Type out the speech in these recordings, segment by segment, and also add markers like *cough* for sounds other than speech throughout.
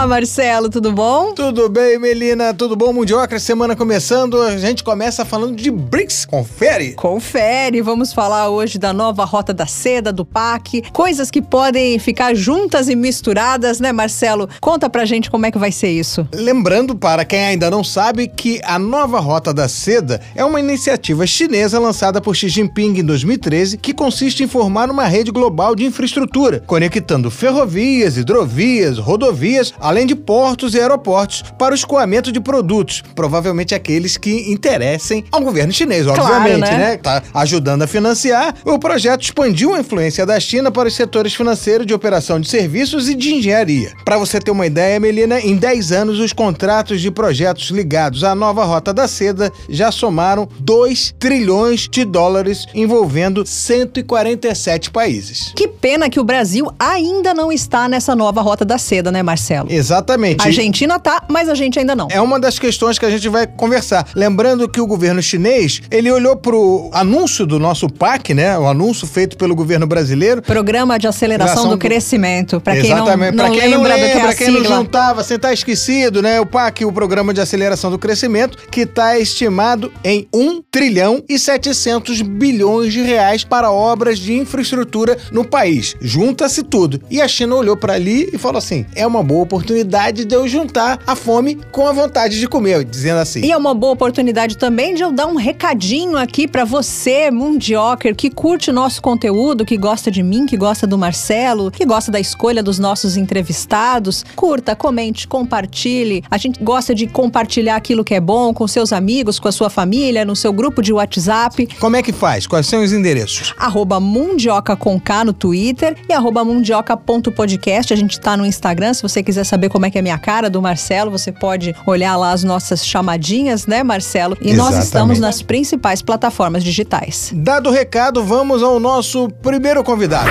Olá, Marcelo, tudo bom? Tudo bem, Melina? Tudo bom? Mundioca, semana começando. A gente começa falando de BRICS. Confere? Confere. Vamos falar hoje da nova rota da seda, do PAC. Coisas que podem ficar juntas e misturadas, né, Marcelo? Conta pra gente como é que vai ser isso. Lembrando, para quem ainda não sabe, que a nova rota da seda é uma iniciativa chinesa lançada por Xi Jinping em 2013 que consiste em formar uma rede global de infraestrutura, conectando ferrovias, hidrovias, rodovias, além de portos e aeroportos, para o escoamento de produtos, provavelmente aqueles que interessem ao governo chinês, obviamente, claro, né? né? Tá ajudando a financiar. O projeto expandiu a influência da China para os setores financeiros de operação de serviços e de engenharia. Para você ter uma ideia, Melina, em 10 anos os contratos de projetos ligados à nova Rota da Seda já somaram 2 trilhões de dólares, envolvendo 147 países. Que pena que o Brasil ainda não está nessa nova Rota da Seda, né, Marcelo? Exatamente. A Argentina tá, mas a gente ainda não. É uma das questões que a gente vai conversar. Lembrando que o governo chinês, ele olhou pro anúncio do nosso PAC, né? O anúncio feito pelo governo brasileiro. Programa de Aceleração do, do... Crescimento. Para quem não, Exatamente. não pra quem lembra, não lembra, do que é quem sigla. não juntava, sem estar esquecido, né? O PAC, o Programa de Aceleração do Crescimento, que está estimado em 1 trilhão e 700 bilhões de reais para obras de infraestrutura no país. Junta-se tudo. E a China olhou para ali e falou assim: é uma boa oportunidade de eu juntar a fome com a vontade de comer, dizendo assim. E é uma boa oportunidade também de eu dar um recadinho aqui para você, Mundioker, que curte o nosso conteúdo, que gosta de mim, que gosta do Marcelo, que gosta da escolha dos nossos entrevistados. Curta, comente, compartilhe. A gente gosta de compartilhar aquilo que é bom com seus amigos, com a sua família, no seu grupo de WhatsApp. Como é que faz? Quais são os endereços? Arroba Mundioca com K no Twitter e arroba mundioca.podcast. A gente tá no Instagram, se você quiser saber como é que é a minha cara do Marcelo, você pode olhar lá as nossas chamadinhas, né, Marcelo? E nós Exatamente. estamos nas principais plataformas digitais. Dado o recado, vamos ao nosso primeiro convidado.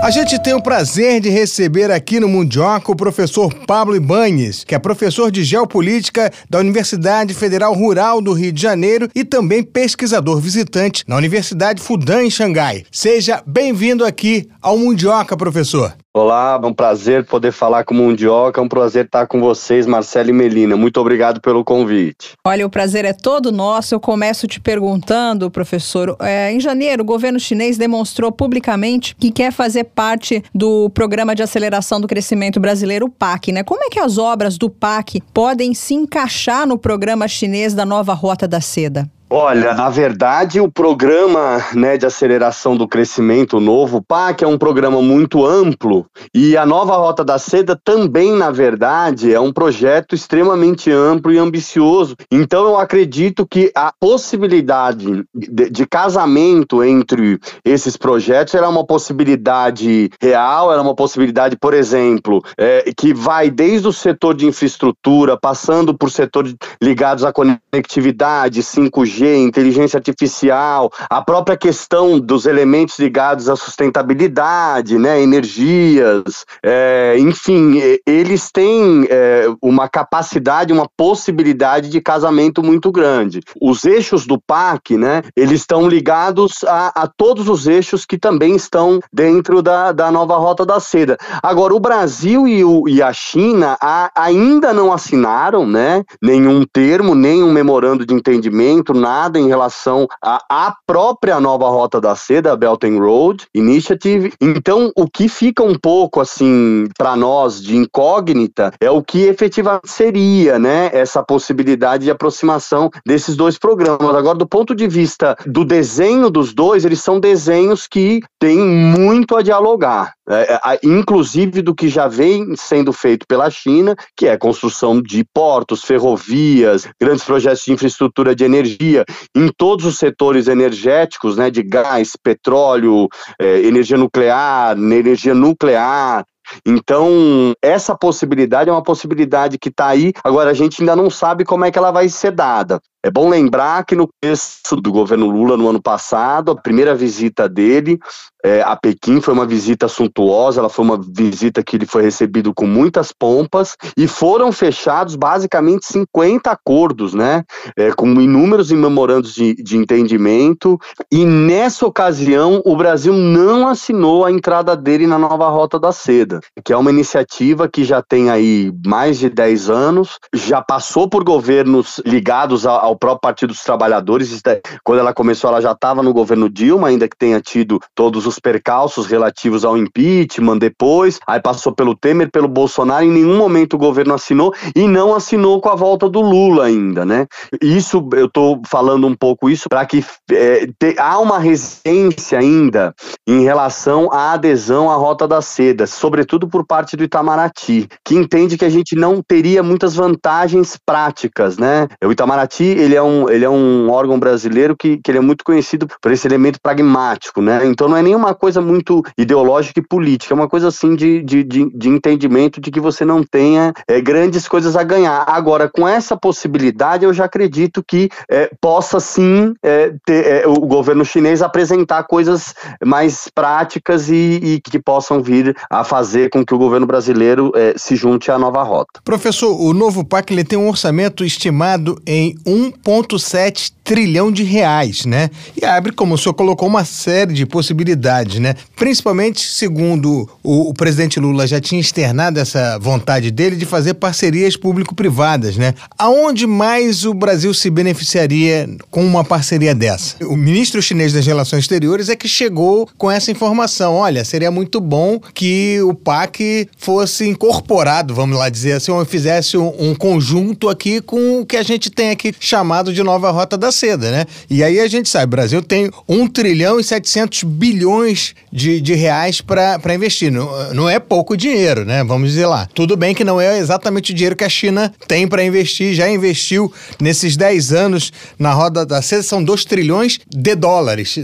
A gente tem o prazer de receber aqui no Mundioca o professor Pablo Ibanes, que é professor de Geopolítica da Universidade Federal Rural do Rio de Janeiro e também pesquisador visitante na Universidade Fudan em Xangai. Seja bem-vindo aqui ao Mundioca, professor. Olá, é um prazer poder falar com o Mundioca, é um prazer estar com vocês, Marcelo e Melina. Muito obrigado pelo convite. Olha, o prazer é todo nosso. Eu começo te perguntando, professor. É, em janeiro, o governo chinês demonstrou publicamente que quer fazer parte do Programa de Aceleração do Crescimento Brasileiro, o PAC, né? Como é que as obras do PAC podem se encaixar no programa chinês da nova Rota da Seda? Olha, na verdade, o programa né, de aceleração do crescimento, novo PAC, é um programa muito amplo e a nova Rota da Seda também, na verdade, é um projeto extremamente amplo e ambicioso. Então, eu acredito que a possibilidade de, de casamento entre esses projetos era uma possibilidade real, era uma possibilidade, por exemplo, é, que vai desde o setor de infraestrutura, passando por setores ligados à conectividade, 5G, inteligência artificial, a própria questão dos elementos ligados à sustentabilidade, né, energias, é, enfim, eles têm é, uma capacidade, uma possibilidade de casamento muito grande. Os eixos do PAC, né, eles estão ligados a, a todos os eixos que também estão dentro da, da nova Rota da Seda. Agora, o Brasil e, o, e a China a, ainda não assinaram, né, nenhum termo, nenhum memorando de entendimento, nada em relação à própria nova Rota da Seda, a Belt and Road Initiative. Então, o que fica um pouco assim para nós de incógnita é o que efetivamente seria, né, essa possibilidade de aproximação desses dois programas. Agora, do ponto de vista do desenho dos dois, eles são desenhos que têm muito a dialogar. É, inclusive do que já vem sendo feito pela China, que é a construção de portos, ferrovias, grandes projetos de infraestrutura de energia em todos os setores energéticos, né, de gás, petróleo, é, energia nuclear, energia nuclear, então, essa possibilidade é uma possibilidade que está aí. Agora, a gente ainda não sabe como é que ela vai ser dada. É bom lembrar que no começo do governo Lula, no ano passado, a primeira visita dele é, a Pequim foi uma visita suntuosa, ela foi uma visita que ele foi recebido com muitas pompas e foram fechados basicamente 50 acordos, né, é, com inúmeros memorandos de, de entendimento. E nessa ocasião o Brasil não assinou a entrada dele na nova Rota da Seda, que é uma iniciativa que já tem aí mais de 10 anos, já passou por governos ligados ao, ao próprio Partido dos Trabalhadores, quando ela começou ela já estava no governo Dilma, ainda que tenha tido todos os percalços relativos ao impeachment depois, aí passou pelo Temer, pelo Bolsonaro, em nenhum momento o governo assinou e não assinou com a volta do Lula ainda, né? Isso, eu estou falando um pouco isso para que é, te, há uma resistência ainda em relação à adesão à Rota da Seda, sobretudo por parte do Itamaraty, que entende que a gente não teria muitas vantagens práticas, né? O Itamaraty, ele é um, ele é um órgão brasileiro que, que ele é muito conhecido por esse elemento pragmático, né? Então não é nenhuma coisa muito ideológica e política, é uma coisa assim de, de, de, de entendimento de que você não tenha é, grandes coisas a ganhar. Agora, com essa possibilidade, eu já acredito que é, possa sim é, ter, é, o governo chinês apresentar coisas mais práticas e, e, que possam vir a fazer com que o governo brasileiro é, se junte à nova rota. Professor, o novo PAC ele tem um orçamento estimado em 1,7 trilhão de reais, né? E abre, como o senhor colocou, uma série de possibilidades, né? Principalmente, segundo o, o presidente Lula já tinha externado essa vontade dele de fazer parcerias público-privadas, né? Aonde mais o Brasil se beneficiaria com uma parceria dessa? O ministro chinês das Relações Exteriores é que chegou com essa informação. Olha, seria muito bom que o PAC fosse incorporado, vamos lá dizer assim, ou fizesse um, um conjunto aqui com o que a gente tem aqui chamado de nova rota da seda, né? E aí a gente sabe, o Brasil tem 1 trilhão e 700 bilhões de, de reais para investir. Não, não é pouco dinheiro, né? Vamos dizer lá. Tudo bem que não é exatamente o dinheiro que a China tem para investir, já investiu nesses 10 anos na roda da seda, são 2 trilhões de dólares.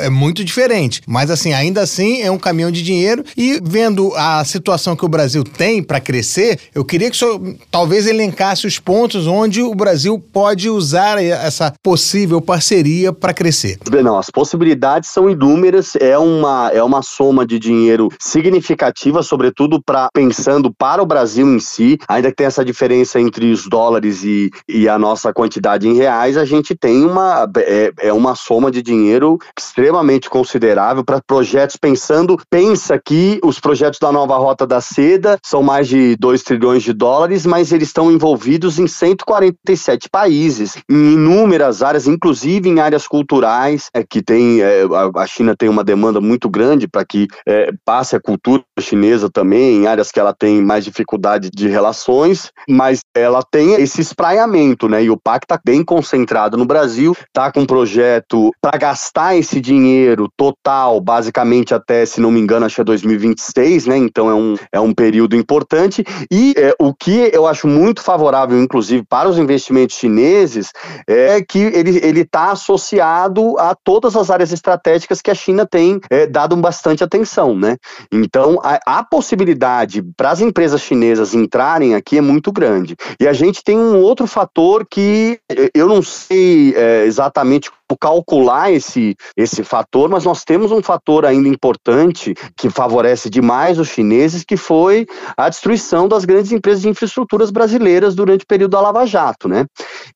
É muito diferente. Mas assim, ainda assim é um caminhão de dinheiro e vendo a situação que o Brasil tem para crescer, eu queria que o senhor talvez elencasse os pontos onde o Brasil pode usar essa possibilidade possível parceria para crescer? Não, as possibilidades são inúmeras, é uma, é uma soma de dinheiro significativa, sobretudo para pensando para o Brasil em si, ainda que tenha essa diferença entre os dólares e, e a nossa quantidade em reais, a gente tem uma, é, é uma soma de dinheiro extremamente considerável para projetos pensando, pensa que os projetos da nova Rota da Seda são mais de 2 trilhões de dólares, mas eles estão envolvidos em 147 países, em inúmeras áreas, inclusive em áreas culturais, é, que tem é, a China tem uma demanda muito grande para que é, passe a cultura chinesa também, em áreas que ela tem mais dificuldade de relações, mas ela tem esse espraiamento, né? E o PAC está bem concentrado no Brasil, está com um projeto para gastar esse dinheiro total, basicamente até, se não me engano, acho que é 2026, né? Então é um, é um período importante. E é, o que eu acho muito favorável, inclusive, para os investimentos chineses, é que ele está associado a todas as áreas estratégicas que a China tem é, dado bastante atenção, né? Então, a, a possibilidade para as empresas chinesas entrarem aqui é muito grande. E a gente tem um outro fator que eu não sei é, exatamente calcular esse, esse fator, mas nós temos um fator ainda importante que favorece demais os chineses, que foi a destruição das grandes empresas de infraestruturas brasileiras durante o período da Lava Jato, né?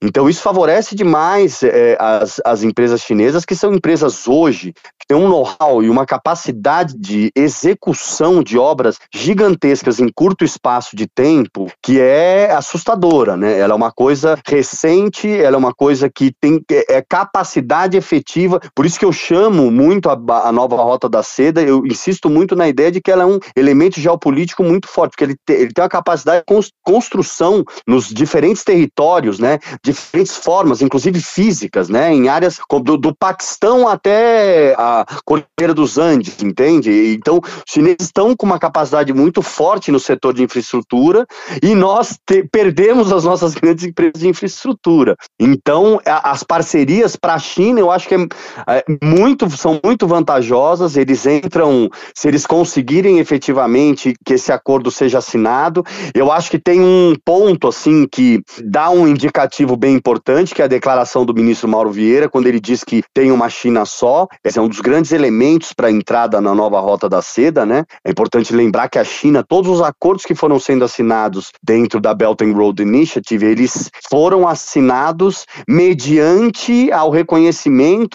Então isso favorece demais é, as, as empresas chinesas, que são empresas hoje que têm um know-how e uma capacidade de execução de obras gigantescas em curto espaço de tempo, que é assustadora, né? Ela é uma coisa recente, ela é uma coisa que tem é, é capacidade capacidade efetiva, por isso que eu chamo muito a, a, nova Rota da Seda, eu insisto muito na ideia de que ela é um elemento geopolítico muito forte, porque ele, te, ele tem uma capacidade de construção nos diferentes territórios, né, diferentes formas, inclusive físicas, né, em áreas do, do Paquistão até a Cordilheira dos Andes, entende? Então, os chineses estão com uma capacidade muito forte no setor de infraestrutura e nós te, perdemos as nossas grandes empresas de infraestrutura. Então, a, as parcerias para China, eu acho que é, é, muito, são muito vantajosas. Eles entram, se eles conseguirem efetivamente que esse acordo seja assinado. Eu acho que tem um ponto assim que dá um indicativo bem importante, que é a declaração do ministro Mauro Vieira, quando ele diz que tem uma China só. Esse é um dos grandes elementos para a entrada na nova rota da seda, né? É importante lembrar que a China, todos os acordos que foram sendo assinados dentro da Belt and Road Initiative, eles foram assinados mediante ao reconhecimento,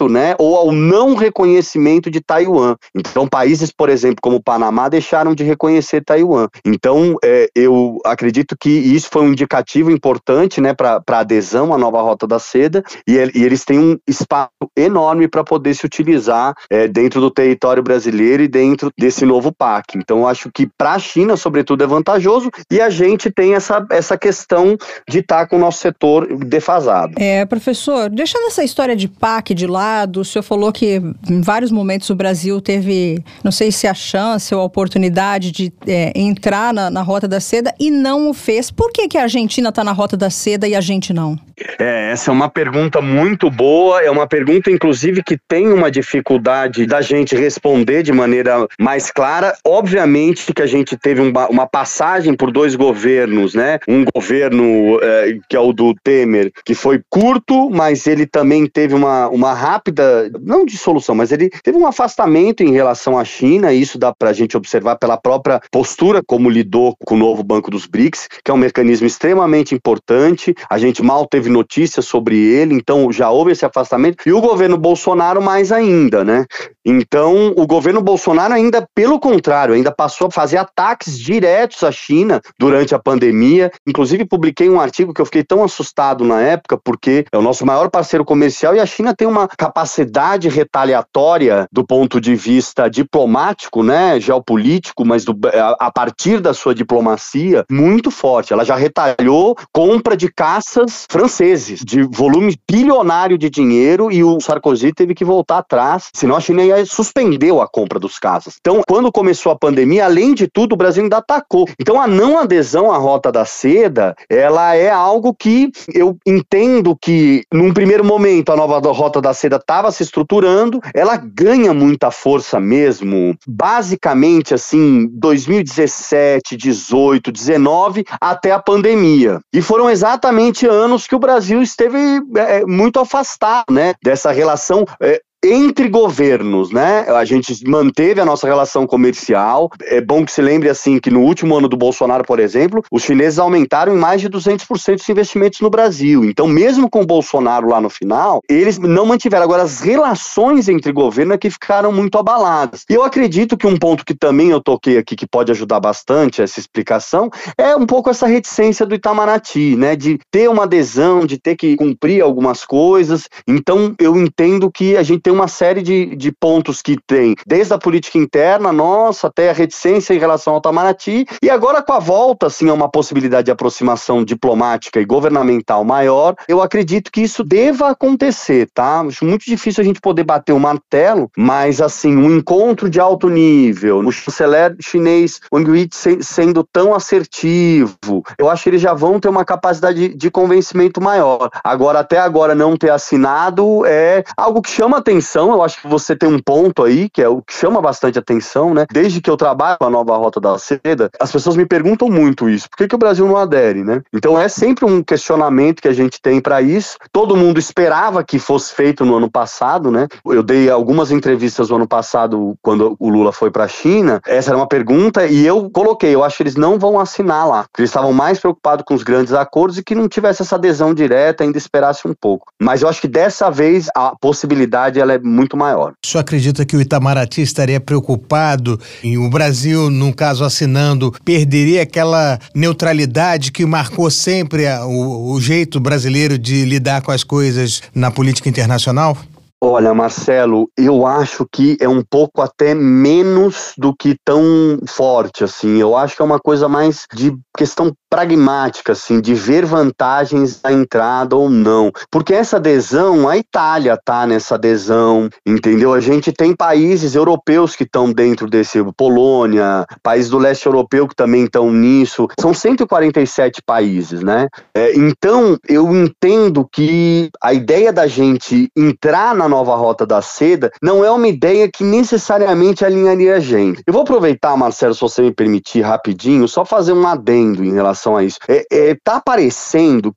né, ou ao não reconhecimento de Taiwan. Então, países, por exemplo, como o Panamá, deixaram de reconhecer Taiwan. Então, é, eu acredito que isso foi um indicativo importante, né, para adesão à nova rota da seda, e, e eles têm um espaço enorme para poder se utilizar é, dentro do território brasileiro e dentro desse novo PAC. Então, acho que para a China, sobretudo, é vantajoso, e a gente tem essa, essa questão de estar tá com o nosso setor defasado. É, professor, deixando essa história de PAC de lado, o senhor falou que em vários momentos o Brasil teve, não sei se a chance ou a oportunidade de é, entrar na, na Rota da Seda e não o fez. Por que, que a Argentina está na Rota da Seda e a gente não? É, essa é uma pergunta muito boa, é uma pergunta, inclusive, que tem uma dificuldade da gente responder de maneira mais clara. Obviamente que a gente teve uma, passagem por dois governos, né? Um governo é, que é o do Temer, que foi curto, mas ele também teve uma, uma rápida, não dissolução, mas ele teve um afastamento em relação à China, e isso dá para a gente observar pela própria postura como lidou com o novo Banco dos BRICS, que é um mecanismo extremamente importante. A gente mal teve teve notícias sobre ele, então já houve esse afastamento. E o governo Bolsonaro mais ainda, né? Então, o governo Bolsonaro ainda, pelo contrário, ainda passou a fazer ataques diretos à China durante a pandemia. Inclusive, publiquei um artigo que eu fiquei tão assustado na época, porque é o nosso maior parceiro comercial e a China tem uma capacidade retaliatória do ponto de vista diplomático, né, geopolítico, mas do, a partir da sua diplomacia, muito forte. Ela já retalhou compra de caças franceses, de volume bilionário de dinheiro, e o Sarkozy teve que voltar atrás, senão a China ia suspendeu a compra dos casos. Então, quando começou a pandemia, além de tudo, o Brasil ainda atacou. Então, a não adesão à Rota da Seda, ela é algo que eu entendo que, num primeiro momento, a nova Rota da Seda estava se estruturando, ela ganha muita força mesmo, basicamente, assim, 2017, 18, 19, até a pandemia. E foram exatamente anos que o Brasil esteve é, muito afastado, né, dessa relação é, entre governos, né? A gente manteve a nossa relação comercial. É bom que se lembre assim que no último ano do Bolsonaro, por exemplo, os chineses aumentaram em mais de 200% os investimentos no Brasil. Então, mesmo com o Bolsonaro lá no final, eles não mantiveram. Agora, as relações entre governo é que ficaram muito abaladas. E eu acredito que um ponto que também eu toquei aqui que pode ajudar bastante essa explicação é um pouco essa reticência do Itamaraty, né? De ter uma adesão, de ter que cumprir algumas coisas. Então, eu entendo que a gente tem uma série de, de pontos que tem, desde a política interna nossa até a reticência em relação ao Itamaraty, e agora com a volta, assim, a uma possibilidade de aproximação diplomática e governamental maior, eu acredito que isso deva acontecer, tá? Acho muito difícil a gente poder bater o martelo, mas, assim, um encontro de alto nível, o chanceler chinês Wang Yi sendo tão assertivo, eu acho que eles já vão ter uma capacidade de, de convencimento maior. Agora, até agora, não ter assinado é algo que chama atenção atenção, eu acho que você tem um ponto aí, que é o que chama bastante atenção, né? Desde que eu trabalho com a nova Rota da Seda, as pessoas me perguntam muito isso. Por que, que o Brasil não adere, né? Então é sempre um questionamento que a gente tem para isso. Todo mundo esperava que fosse feito no ano passado, né? Eu dei algumas entrevistas no ano passado, quando o Lula foi para a China. Essa era uma pergunta e eu coloquei, eu acho que eles não vão assinar lá. Eles estavam mais preocupados com os grandes acordos e que não tivesse essa adesão direta, ainda esperasse um pouco. Mas eu acho que dessa vez a possibilidade é muito maior. O senhor acredita que o Itamaraty estaria preocupado em o Brasil, no caso assinando, perderia aquela neutralidade que marcou sempre a, o, o jeito brasileiro de lidar com as coisas na política internacional? Olha, Marcelo, eu acho que é um pouco até menos do que tão forte assim. Eu acho que é uma coisa mais de questão pragmática, assim, de ver vantagens da entrada ou não. Porque essa adesão, a Itália tá nessa adesão, entendeu? A gente tem países europeus que estão dentro desse, Polônia, países do leste europeu que também estão nisso. São 147 países, né? É, então, eu entendo que a ideia da gente entrar na nova rota da seda não é uma ideia que necessariamente alinharia a gente. Eu vou aproveitar, Marcelo, se você me permitir rapidinho, só fazer um adendo em relação a isso. É, é, tá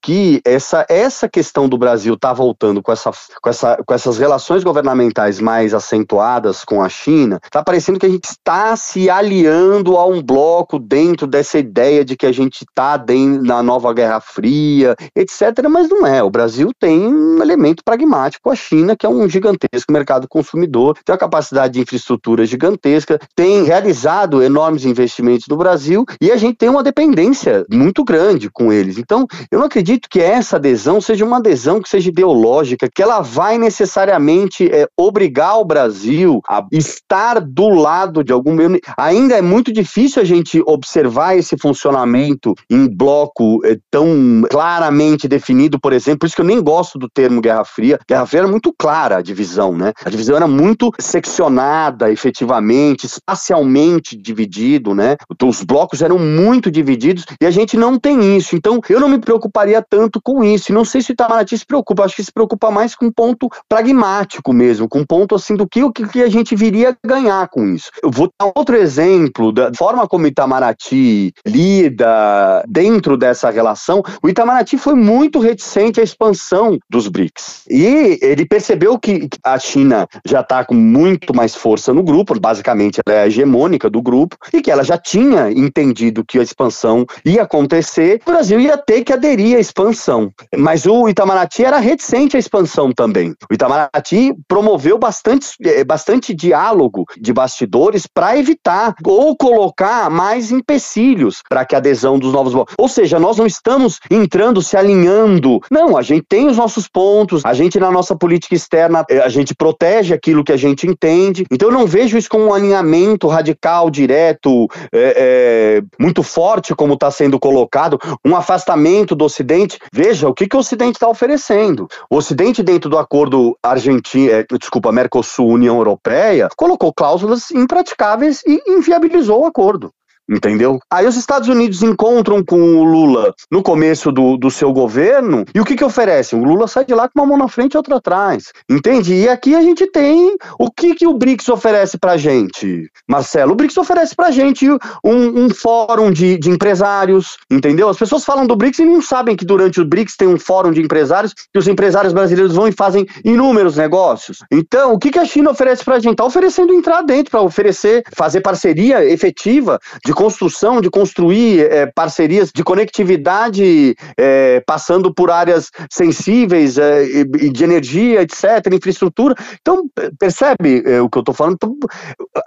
que essa, essa questão do Brasil tá voltando com, essa, com, essa, com essas relações governamentais mais acentuadas com a China, tá parecendo que a gente está se aliando a um bloco dentro dessa ideia de que a gente está na nova Guerra Fria, etc. Mas não é. O Brasil tem um elemento pragmático a China, que é um gigantesco mercado consumidor, tem uma capacidade de infraestrutura gigantesca, tem realizado enormes investimentos no Brasil e a gente tem uma dependência muito grande com eles. Então, eu não acredito que essa adesão seja uma adesão que seja ideológica, que ela vai necessariamente é, obrigar o Brasil a estar do lado de algum. Ainda é muito difícil a gente observar esse funcionamento em bloco é, tão claramente definido, por exemplo, por isso que eu nem gosto do termo Guerra Fria. Guerra Fria era muito clara a divisão, né? A divisão era muito seccionada, efetivamente, espacialmente dividido, né? Os blocos eram muito divididos e a gente não tem isso. Então, eu não me preocuparia tanto com isso. E não sei se o Itamaraty se preocupa, acho que se preocupa mais com um ponto pragmático mesmo, com um ponto assim do que o que a gente viria ganhar com isso. Eu vou dar outro exemplo da forma como o Itamaraty lida dentro dessa relação. O Itamaraty foi muito reticente à expansão dos BRICS. E ele percebeu que a China já está com muito mais força no grupo, basicamente ela é a hegemônica do grupo, e que ela já tinha entendido que a expansão ia acontecer, o Brasil ia ter que aderir à expansão. Mas o Itamaraty era reticente à expansão também. O Itamaraty promoveu bastante, eh, bastante diálogo de bastidores para evitar ou colocar mais empecilhos para que a adesão dos novos. Ou seja, nós não estamos entrando, se alinhando. Não, a gente tem os nossos pontos, a gente na nossa política externa, eh, a gente protege aquilo que a gente entende. Então eu não vejo isso como um alinhamento radical, direto, é, é, muito forte, como está sendo colocado, um afastamento do Ocidente. Veja o que, que o Ocidente está oferecendo. O Ocidente, dentro do acordo Argentina, é, desculpa, Mercosul-União Europeia, colocou cláusulas impraticáveis e inviabilizou o acordo entendeu? Aí os Estados Unidos encontram com o Lula no começo do, do seu governo e o que que oferecem? O Lula sai de lá com uma mão na frente e outra atrás, entende? E aqui a gente tem o que que o BRICS oferece pra gente, Marcelo? O BRICS oferece pra gente um, um fórum de, de empresários, entendeu? As pessoas falam do BRICS e não sabem que durante o BRICS tem um fórum de empresários que os empresários brasileiros vão e fazem inúmeros negócios. Então, o que que a China oferece pra gente? Tá oferecendo entrar dentro para oferecer, fazer parceria efetiva de construção, de construir é, parcerias de conectividade, é, passando por áreas sensíveis é, de energia, etc., infraestrutura. Então, percebe o que eu estou falando? Então,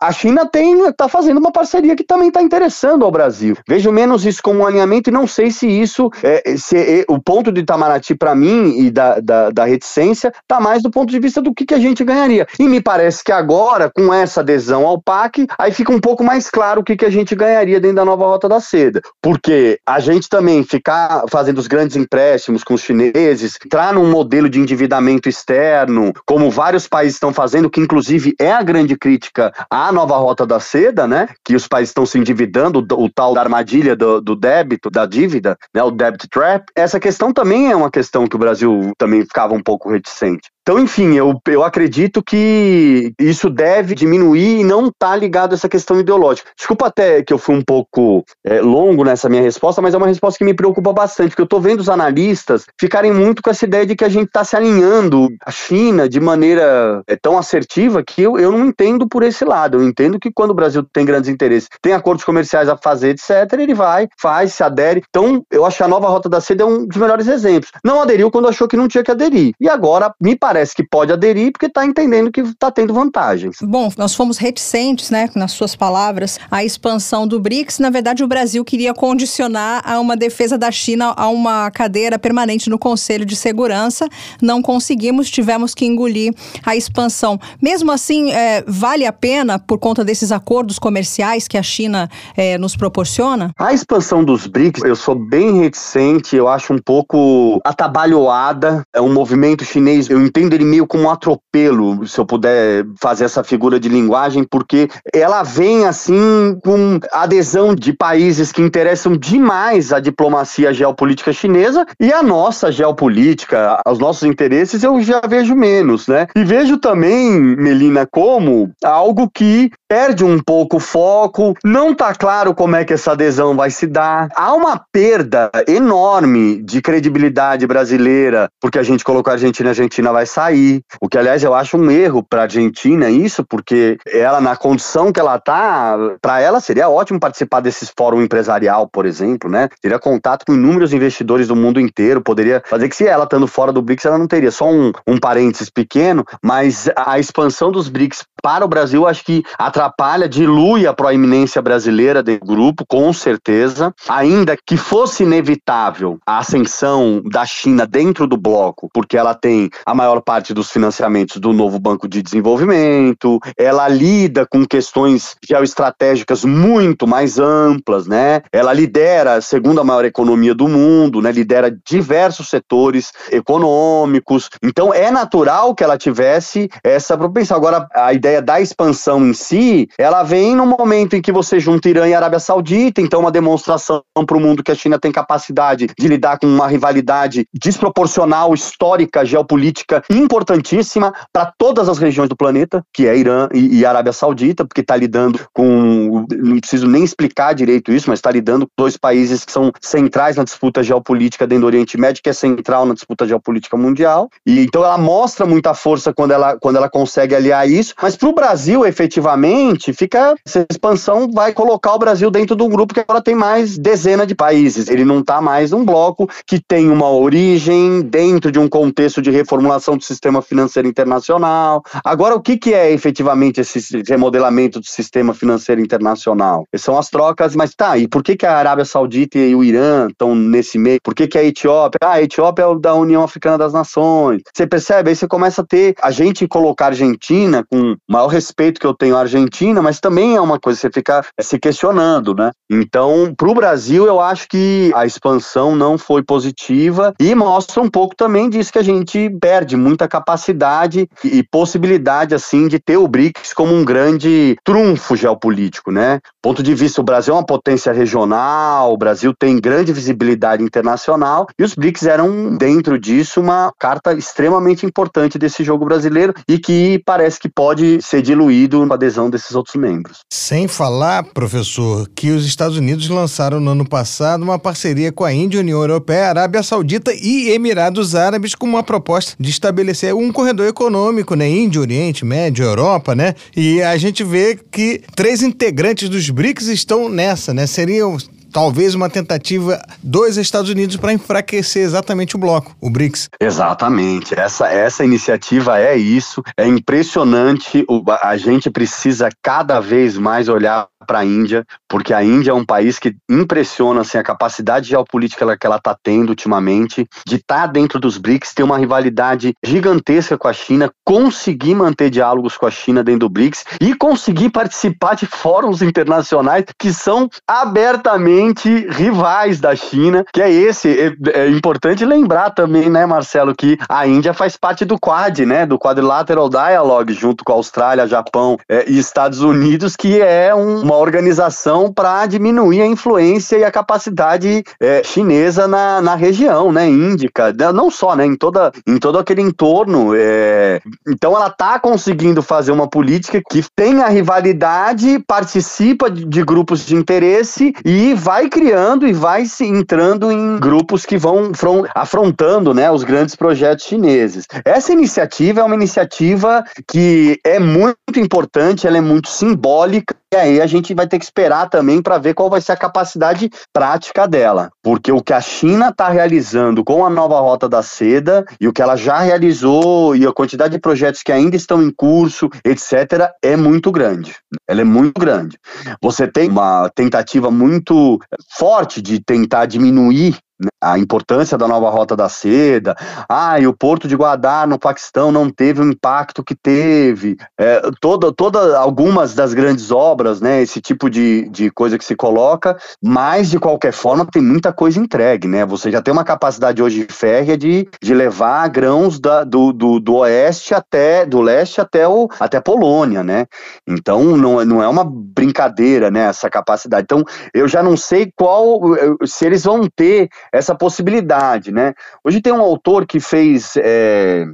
a China está fazendo uma parceria que também está interessando ao Brasil. Vejo menos isso como um alinhamento e não sei se isso, se o ponto de Itamaraty para mim e da, da, da reticência está mais do ponto de vista do que, que a gente ganharia. E me parece que agora, com essa adesão ao PAC, aí fica um pouco mais claro o que, que a gente ganharia ganharia dentro da nova Rota da Seda. Porque a gente também ficar fazendo os grandes empréstimos com os chineses, entrar num modelo de endividamento externo, como vários países estão fazendo, que inclusive é a grande crítica à nova Rota da Seda, né? Que os países estão se endividando, o tal da armadilha do, do débito, da dívida, né? O debt trap. Essa questão também é uma questão que o Brasil também ficava um pouco reticente. Então, enfim, eu, eu acredito que isso deve diminuir e não está ligado a essa questão ideológica. Desculpa até que eu fui um pouco é, longo nessa minha resposta, mas é uma resposta que me preocupa bastante, porque eu estou vendo os analistas ficarem muito com essa ideia de que a gente está se alinhando à China de maneira é, tão assertiva que eu, eu não entendo por esse lado. Eu entendo que quando o Brasil tem grandes interesses, tem acordos comerciais a fazer, etc., ele vai, faz, se adere. Então, eu acho que a nova Rota da Seda é um dos melhores exemplos. Não aderiu quando achou que não tinha que aderir. E agora, me parece parece que pode aderir porque está entendendo que está tendo vantagens. Bom, nós fomos reticentes, né, nas suas palavras, à expansão do BRICS. Na verdade, o Brasil queria condicionar a uma defesa da China a uma cadeira permanente no Conselho de Segurança. Não conseguimos, tivemos que engolir a expansão. Mesmo assim, é, vale a pena por conta desses acordos comerciais que a China é, nos proporciona? A expansão dos BRICS, eu sou bem reticente, eu acho um pouco atabalhoada. É um movimento chinês, eu entendo ele meio como um atropelo, se eu puder fazer essa figura de linguagem, porque ela vem assim com adesão de países que interessam demais a diplomacia geopolítica chinesa e a nossa geopolítica, os nossos interesses, eu já vejo menos, né? E vejo também, Melina, como algo que perde um pouco o foco, não tá claro como é que essa adesão vai se dar. Há uma perda enorme de credibilidade brasileira, porque a gente colocou a Argentina, a Argentina vai sair. O que, aliás, eu acho um erro para a Argentina isso, porque ela, na condição que ela tá, para ela seria ótimo participar desses fórum empresarial, por exemplo, né? Teria contato com inúmeros investidores do mundo inteiro, poderia fazer que se ela estando fora do BRICS, ela não teria só um, um parênteses pequeno, mas a expansão dos BRICS para o Brasil, acho que atrapalha, dilui a proeminência brasileira do grupo, com certeza. Ainda que fosse inevitável a ascensão da China dentro do bloco, porque ela tem a maior parte dos financiamentos do novo Banco de Desenvolvimento, ela lida com questões geoestratégicas muito mais amplas, né? Ela lidera a segunda maior economia do mundo, né? Lidera diversos setores econômicos. Então é natural que ela tivesse essa propensão. Agora, a ideia da expansão em si, ela vem no momento em que você junta Irã e Arábia Saudita, então uma demonstração para o mundo que a China tem capacidade de lidar com uma rivalidade desproporcional, histórica, geopolítica importantíssima para todas as regiões do planeta, que é Irã e, e Arábia Saudita, porque está lidando com, não preciso nem explicar direito isso, mas está lidando com dois países que são centrais na disputa geopolítica dentro do Oriente Médio, que é central na disputa geopolítica mundial. E então ela mostra muita força quando ela, quando ela consegue aliar isso, mas para o Brasil, efetivamente, fica essa expansão vai colocar o Brasil dentro de um grupo que agora tem mais dezena de países. Ele não está mais num bloco que tem uma origem dentro de um contexto de reformulação do sistema financeiro internacional. Agora, o que, que é efetivamente esse remodelamento do sistema financeiro internacional? São as trocas, mas tá, e por que, que a Arábia Saudita e o Irã estão nesse meio? Por que, que a Etiópia? Ah, a Etiópia é da União Africana das Nações. Você percebe? Aí você começa a ter a gente colocar a Argentina com o maior respeito que eu tenho à Argentina, mas também é uma coisa você fica se questionando, né? Então, para o Brasil, eu acho que a expansão não foi positiva e mostra um pouco também disso que a gente perde muita capacidade e possibilidade, assim, de ter o BRICS como um grande trunfo geopolítico, né? Ponto de vista, o Brasil é uma potência regional, o Brasil tem grande visibilidade internacional e os BRICS eram, dentro disso, uma carta extremamente importante desse jogo brasileiro e que parece que pode ser diluído com a adesão desses outros membros. Sem falar, professor, que os Estados Unidos lançaram no ano passado uma parceria com a Índia, União Europeia, Arábia Saudita e Emirados Árabes com uma proposta de estabelecer um corredor econômico, né? Índia, Oriente Médio, Europa, né? E a gente vê que três integrantes dos BRICS estão nessa, né? Seriam talvez uma tentativa dos Estados Unidos para enfraquecer exatamente o bloco, o BRICS. Exatamente. Essa, essa iniciativa é isso. É impressionante. A gente precisa cada vez mais olhar para a Índia, porque a Índia é um país que impressiona assim, a capacidade geopolítica que ela está tendo ultimamente, de estar tá dentro dos BRICS, ter uma rivalidade gigantesca com a China, conseguir manter diálogos com a China dentro do BRICS e conseguir participar de fóruns internacionais que são abertamente rivais da China, que é esse. É, é importante lembrar também, né, Marcelo, que a Índia faz parte do Quad, né, do Quadrilateral Dialogue, junto com a Austrália, Japão é, e Estados Unidos, que é um, uma uma organização para diminuir a influência e a capacidade é, chinesa na, na região, né, índica, não só, né, em, toda, em todo aquele entorno. É... Então ela está conseguindo fazer uma política que tem a rivalidade, participa de, grupos de interesse e vai criando e vai se entrando em grupos que vão afrontando, né, os grandes projetos chineses. Essa iniciativa é uma iniciativa que é muito importante, ela é muito simbólica aí a gente vai ter que esperar também para ver qual vai ser a capacidade prática dela. Porque o que a China está realizando com a nova rota da seda e o que ela já realizou e a quantidade de projetos que ainda estão em curso, etc., é muito grande. Ela é muito grande. Você tem uma tentativa muito forte de tentar diminuir a importância da nova rota da seda, ah, e o porto de Guadar no Paquistão não teve o impacto que teve, é, toda, toda, algumas das grandes obras, né, esse tipo de, de coisa que se coloca, mas de qualquer forma tem muita coisa entregue, né, você já tem uma capacidade hoje férrea de, de levar grãos da, do, do, do oeste até, do leste até, o, até Polônia, né, então não, não é uma brincadeira, né, essa capacidade, então eu já não sei qual, se eles vão ter essa possibilidade, né? Hoje tem um autor que fez é,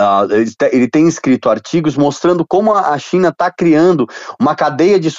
Uh, ele tem escrito artigos mostrando como a China está criando uma cadeia de,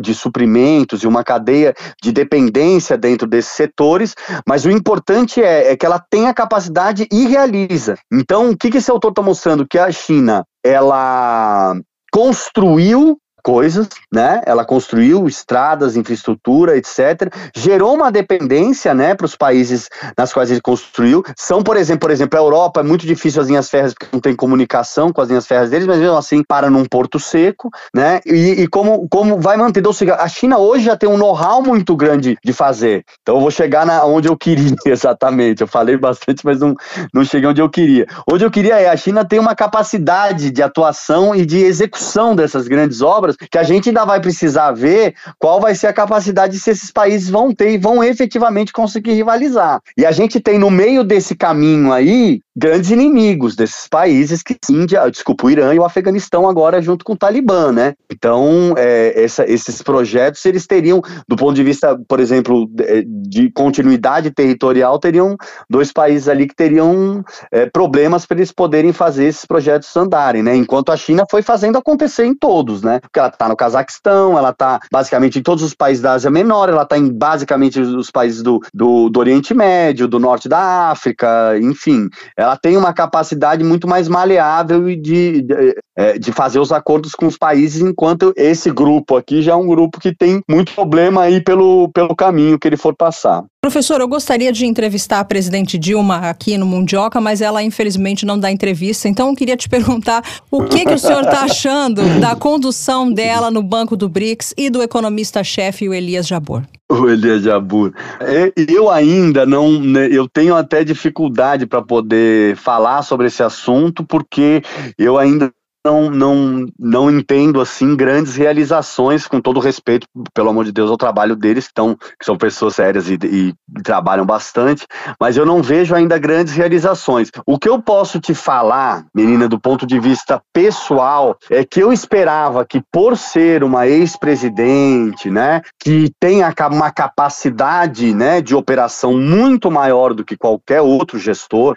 de suprimentos e uma cadeia de dependência dentro desses setores, mas o importante é, é que ela tem a capacidade e realiza. Então, o que, que esse autor está mostrando? Que a China ela construiu coisas, né? Ela construiu estradas, infraestrutura, etc. Gerou uma dependência, né, para os países nas quais ele construiu. São, por exemplo, por exemplo, a Europa é muito difícil as linhas férreas porque não tem comunicação com as linhas férreas deles, mas mesmo assim para num porto seco, né? E, e como, como vai manter, ou seja, a China hoje já tem um know-how muito grande de fazer. Então eu vou chegar na onde eu queria *laughs* exatamente. Eu falei bastante, mas não, não cheguei onde eu queria. Onde eu queria é a China tem uma capacidade de atuação e de execução dessas grandes obras que a gente ainda vai precisar ver qual vai ser a capacidade se esses países vão ter e vão efetivamente conseguir rivalizar. E a gente tem no meio desse caminho aí grandes inimigos desses países que Índia, desculpa, o Irã e o Afeganistão agora junto com o Talibã, né? Então, é, essa, esses projetos eles teriam, do ponto de vista, por exemplo, de continuidade territorial, teriam dois países ali que teriam é, problemas para eles poderem fazer esses projetos andarem, né? Enquanto a China foi fazendo acontecer em todos, né? Porque ela está no Cazaquistão, ela está basicamente em todos os países da Ásia Menor, ela está em basicamente os países do, do, do, Oriente Médio, do Norte da África, enfim, tem uma capacidade muito mais maleável de, de, é, de fazer os acordos com os países, enquanto esse grupo aqui já é um grupo que tem muito problema aí pelo, pelo caminho que ele for passar. Professor, eu gostaria de entrevistar a presidente Dilma aqui no Mundioca, mas ela infelizmente não dá entrevista. Então eu queria te *laughs* perguntar o que, que o senhor está achando da condução dela no Banco do BRICS e do economista-chefe, o Elias Jabor. *laughs* O Jabur. É, eu ainda não, né, eu tenho até dificuldade para poder falar sobre esse assunto, porque eu ainda não, não, não entendo assim grandes realizações, com todo respeito, pelo amor de Deus, ao trabalho deles, que, tão, que são pessoas sérias e, e, e, trabalham bastante, mas eu não vejo ainda grandes realizações. O que eu posso te falar, menina, do ponto de vista pessoal, é que eu esperava que, por ser uma ex-presidente, né, que tenha uma capacidade né, de operação muito maior do que qualquer outro gestor,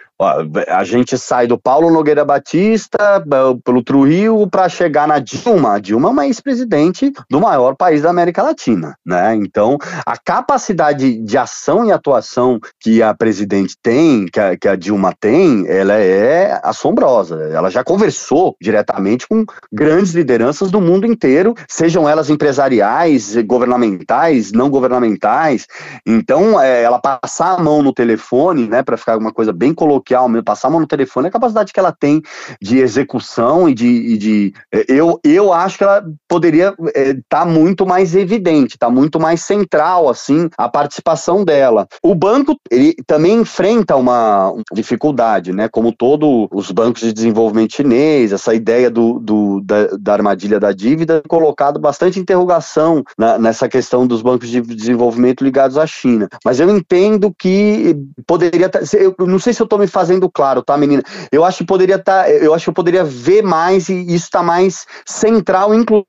a gente sai do Paulo Nogueira Batista, pelo True Rio para chegar na Dilma. A Dilma é uma ex-presidente do maior país da América Latina, né? Então, a capacidade de ação e atuação que a presidente tem, que a, que a Dilma tem, ela é assombrosa. Ela já conversou diretamente com grandes lideranças do mundo inteiro, sejam elas empresariais, governamentais, não governamentais. Então, é, ela passar a mão no telefone, né, para ficar uma coisa bem coloquial, passar a mão no telefone, a capacidade que ela tem de execução e de e de é, eu, eu acho que ela poderia estar é, tá muito mais evidente, tá muito mais central assim a participação dela. O banco ele também enfrenta uma dificuldade, né? Como todos os bancos de desenvolvimento chinês, essa ideia do, do da, da, armadilha da dívida colocado bastante interrogação na, nessa questão dos bancos de desenvolvimento ligados à China. Mas eu entendo que poderia eu não sei se eu estou me fazendo claro, tá, menina? Eu acho que poderia estar, tá, eu acho que eu poderia ver mais e isso está mais central, inclusive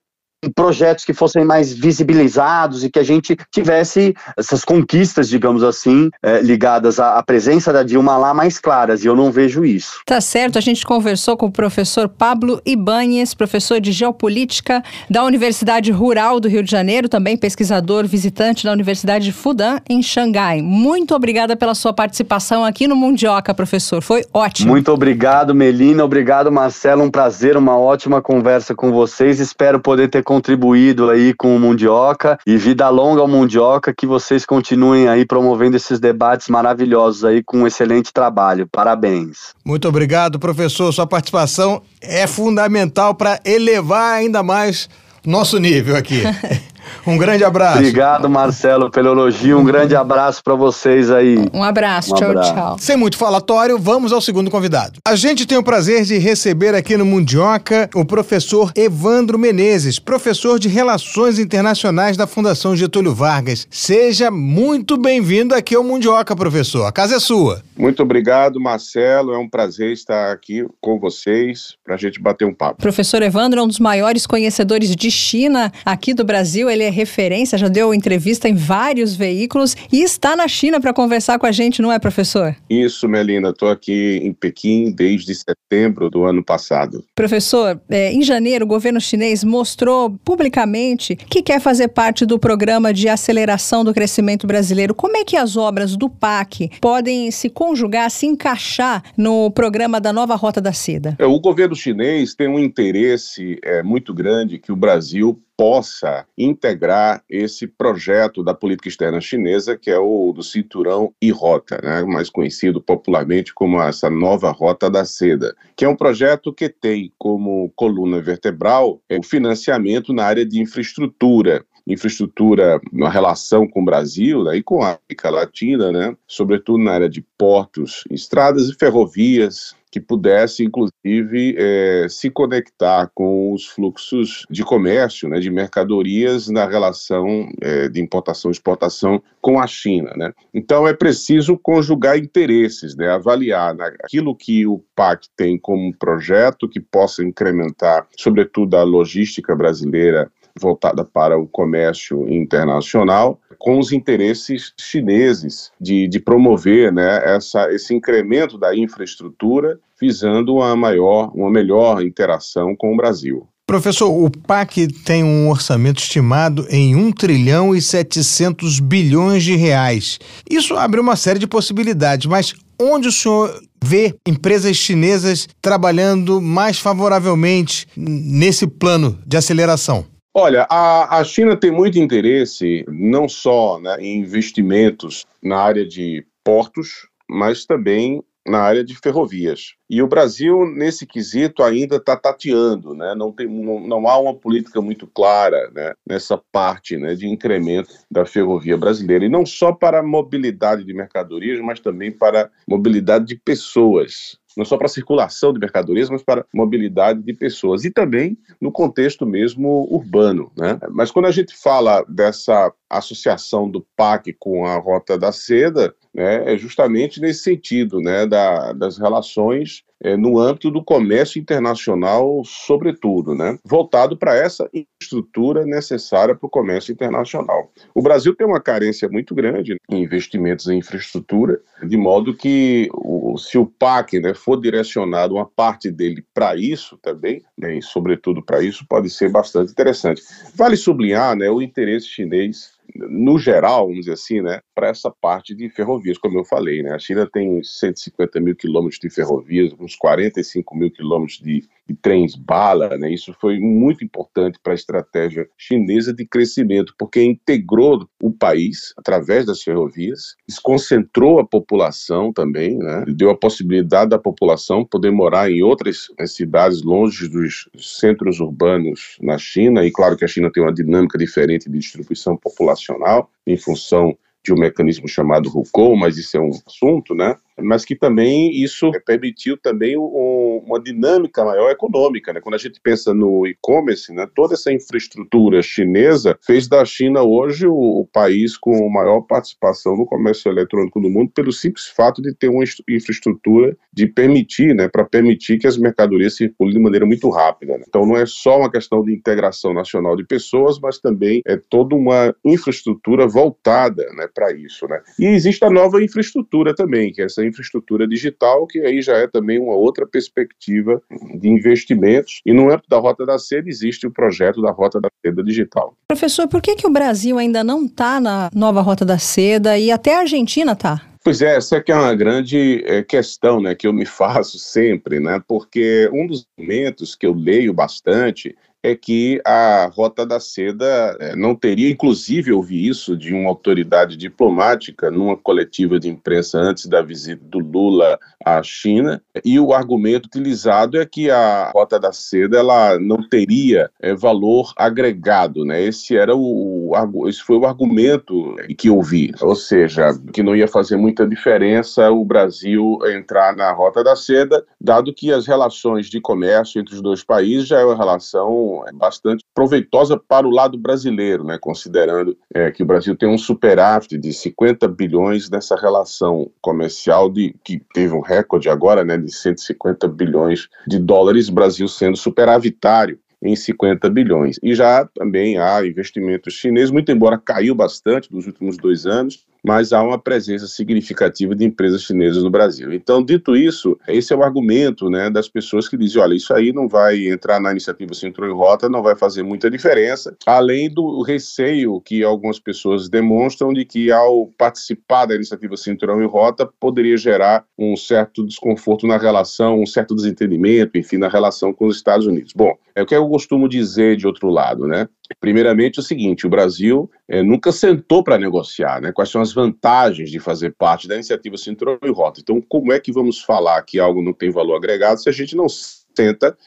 projetos que fossem mais visibilizados e que a gente tivesse essas conquistas, digamos assim, é, ligadas à, à, presença da Dilma lá mais claras, e eu não vejo isso. Tá certo, a gente conversou com o professor Pablo Ibanhes, professor de Geopolítica da Universidade Rural do Rio de Janeiro, também pesquisador visitante da Universidade Fudan, em Xangai. Muito obrigada pela sua participação aqui no Mundioca, professor, foi ótimo. Muito obrigado, Melina, obrigado, Marcelo, um prazer, uma ótima conversa com vocês, espero poder ter contribuído aí com o Mundioca e vida longa ao Mundioca, que vocês continuem aí promovendo esses debates maravilhosos aí com um excelente trabalho. Parabéns. Muito obrigado, professor. Sua participação é fundamental para elevar ainda mais nosso nível aqui. *laughs* Um grande abraço. Obrigado, Marcelo, pelo elogio. Um grande abraço para vocês aí. Um abraço. Um tchau, abraço. tchau. Sem muito falatório, vamos ao segundo convidado. A gente tem o prazer de receber aqui no Mundioca o professor Evandro Menezes, professor de Relações Internacionais da Fundação Getúlio Vargas. Seja muito bem-vindo aqui ao Mundioca, professor. A casa é sua. Muito obrigado, Marcelo. É um prazer estar aqui com vocês para a gente bater um papo. Professor Evandro é um dos maiores conhecedores de China aqui do Brasil. Ele é referência, já deu entrevista em vários veículos e está na China para conversar com a gente, não é, professor? Isso, Melina. Estou aqui em Pequim desde setembro do ano passado. Professor, é, em janeiro, o governo chinês mostrou publicamente que quer fazer parte do programa de aceleração do crescimento brasileiro. Como é que as obras do PAC podem se conjugar, se encaixar no programa da nova Rota da Seda? É, o governo chinês tem um interesse é, muito grande que o Brasil possa integrar esse projeto da política externa chinesa, que é o do cinturão e rota, né, mais conhecido popularmente como essa nova rota da seda, que é um projeto que tem como coluna vertebral o financiamento na área de infraestrutura, infraestrutura na relação com o Brasil né, e com a América Latina, né, sobretudo na área de portos, estradas e ferrovias, que pudesse, inclusive, é, se conectar com os fluxos de comércio, né, de mercadorias na relação é, de importação e exportação com a China. Né? Então, é preciso conjugar interesses, né, avaliar né, aquilo que o PAC tem como projeto que possa incrementar, sobretudo, a logística brasileira voltada para o comércio internacional, com os interesses chineses de, de promover né, essa, esse incremento da infraestrutura, visando uma maior, uma melhor interação com o Brasil. Professor, o PAC tem um orçamento estimado em 1 trilhão e 700 bilhões de reais. Isso abre uma série de possibilidades, mas onde o senhor vê empresas chinesas trabalhando mais favoravelmente nesse plano de aceleração? Olha, a, a China tem muito interesse não só né, em investimentos na área de portos, mas também na área de ferrovias. E o Brasil, nesse quesito, ainda está tateando, né? não, tem, não, não, há uma política muito clara né? nessa parte né, de incremento da ferrovia brasileira. E não só para mobilidade de mercadorias, mas também para mobilidade de pessoas não só para circulação de mercadorias, mas para mobilidade de pessoas e também no contexto mesmo urbano. Né? Mas quando a gente fala dessa associação do PAC com a Rota da Seda, né, é justamente nesse sentido né, da, das relações é, no âmbito do comércio internacional, sobretudo, né, voltado para essa infraestrutura necessária para o comércio internacional. O Brasil tem uma carência muito grande em investimentos em infraestrutura, de modo que o, se o PAC né, for direcionado uma parte dele para isso também, né, e sobretudo para isso, pode ser bastante interessante. Vale sublinhar né, o interesse chinês no geral, vamos dizer assim, né, para essa parte de ferrovias, como eu falei, né, a China tem 150 mil quilômetros de ferrovias, uns 45 mil quilômetros de, de trens bala, né, isso foi muito importante para a estratégia chinesa de crescimento, porque integrou o país através das ferrovias, desconcentrou a população também, né, deu a possibilidade da população poder morar em outras né, cidades longe dos centros urbanos na China, e claro que a China tem uma dinâmica diferente de distribuição populacional em função de um mecanismo chamado RUCO, mas isso é um assunto, né? Mas que também isso permitiu também um, uma dinâmica maior econômica, né? Quando a gente pensa no e-commerce, né, toda essa infraestrutura chinesa fez da China hoje o, o, país com maior participação no comércio eletrônico do mundo pelo simples fato de ter uma infraestrutura de permitir, né, para permitir que as mercadorias circulem de maneira muito rápida. Né? Então não é só uma questão de integração nacional de pessoas, mas também é toda uma infraestrutura voltada, né, para isso, né? E existe a nova infraestrutura também, que é essa infraestrutura digital, que aí já é também uma outra perspectiva de investimentos. E no âmbito da Rota da Seda existe o projeto da Rota da Seda Digital. Professor, por que, que o Brasil ainda não está na nova Rota da Seda e até a Argentina está? Pois é, essa é que é uma grande é, questão né, que eu me *laughs* faço sempre, né, porque um dos momentos que eu leio bastante é que a Rota da Seda é, não teria, inclusive eu vi isso de uma autoridade diplomática numa coletiva de imprensa antes da visita do Lula à China, e o argumento utilizado é que a Rota da Seda ela não teria é, valor agregado, né? Esse era o, o, esse foi o argumento que eu vi, ou seja, que não ia fazer muita diferença o Brasil entrar na Rota da Seda, dado que as relações de comércio entre os dois países já é uma relação bastante proveitosa para o lado brasileiro, né, considerando é, que o Brasil tem um superávit de 50 bilhões nessa relação comercial de que teve um recorde agora, né, de 150 bilhões de dólares, Brasil sendo superavitário em 50 bilhões. E já também há investimentos chineses, muito embora caiu bastante nos últimos dois anos, mas há uma presença significativa de empresas chinesas no Brasil. Então, dito isso, esse é o argumento né, das pessoas que dizem: olha, isso aí não vai entrar na iniciativa Centro e Rota, não vai fazer muita diferença, além do receio que algumas pessoas demonstram de que, ao participar da iniciativa Cinturão e Rota, poderia gerar um certo desconforto na relação, um certo desentendimento, enfim, na relação com os Estados Unidos. Bom, é o que eu costumo dizer de outro lado, né? Primeiramente, o seguinte: o Brasil é, nunca sentou para negociar, né? Quais são as vantagens de fazer parte da iniciativa Cinturão e Rota? Então, como é que vamos falar que algo não tem valor agregado se a gente não senta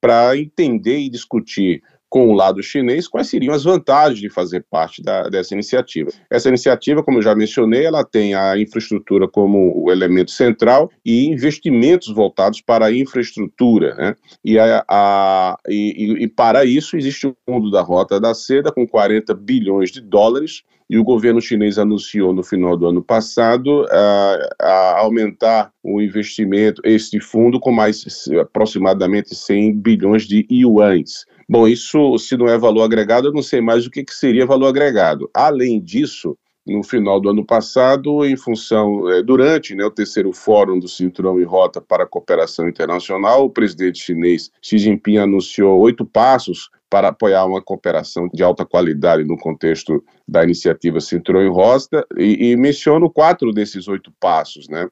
para entender e discutir com o lado chinês quais seriam as vantagens de fazer parte da, dessa iniciativa. Essa iniciativa, como eu já mencionei, ela tem a infraestrutura como o elemento central e investimentos voltados para a infraestrutura. Né? E, a, a e, e, para isso existe o Fundo da Rota da Seda com 40 bilhões de dólares e o governo chinês anunciou no final do ano passado a, a aumentar o investimento, este fundo, com mais aproximadamente 100 bilhões de yuans. Bom, isso, se não é valor agregado, eu não sei mais o que, que seria valor agregado. Além disso, no final do ano passado, em função, é, durante né, o terceiro Fórum do Cinturão e Rota para a Cooperação Internacional, o presidente chinês Xi Jinping anunciou oito passos para apoiar uma cooperação de alta qualidade no contexto da iniciativa Cinturão e Rota, e, e menciono quatro desses oito passos, né?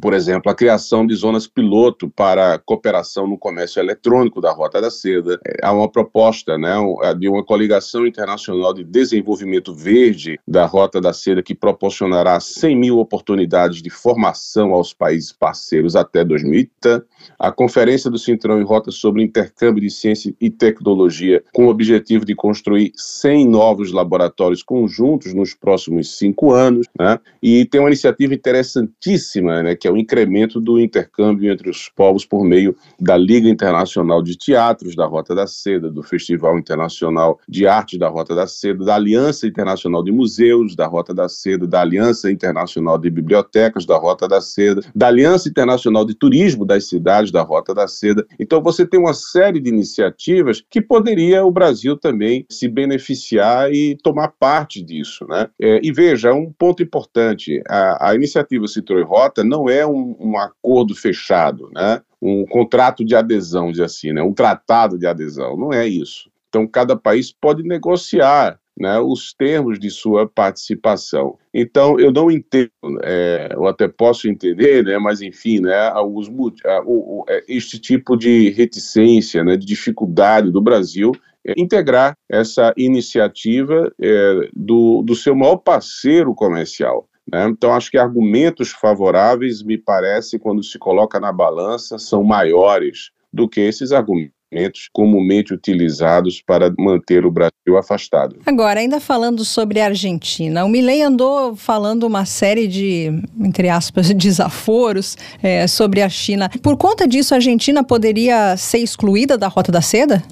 Por exemplo, a criação de zonas piloto para cooperação no comércio eletrônico da Rota da Seda. É, há uma proposta né, de uma coligação internacional de desenvolvimento verde da Rota da Seda que proporcionará 100 mil oportunidades de formação aos países parceiros até 2030. A Conferência do Cinturão e Rota sobre intercâmbio de ciência e tecnologia com o objetivo de construir 100 novos laboratórios conjuntos nos próximos cinco anos. Né? E tem uma iniciativa interessantíssima, né, que é o incremento do intercâmbio entre os povos por meio da Liga Internacional de Teatros da Rota da Seda, do Festival Internacional de Arte da Rota da Seda, da Aliança Internacional de Museus da Rota da Seda, da Aliança Internacional de Bibliotecas da Rota da Seda, da Aliança Internacional de Turismo das Cidades da Rota da Seda. Então você tem uma série de iniciativas que poderia o Brasil também se beneficiar e tomar parte disso, né? É, e veja, um ponto importante, a, a iniciativa Citroën Rota não não é um, um acordo fechado, né? um contrato de adesão, de assim, né? um tratado de adesão. Não é isso. Então, cada país pode negociar né, os termos de sua participação. Então, eu não entendo, é, eu até posso entender, né, mas enfim, né, os, o, é, este tipo de reticência, né, de dificuldade do Brasil é, integrar essa iniciativa é, do, do seu maior parceiro comercial. Né? Então, acho que argumentos favoráveis, me parece, quando se coloca na balança, são maiores do que esses argumentos comumente utilizados para manter o Brasil afastado. Agora, ainda falando sobre a Argentina, o Milley andou falando uma série de, entre aspas, *laughs* desaforos é, sobre a China. Por conta disso, a Argentina poderia ser excluída da Rota da Seda?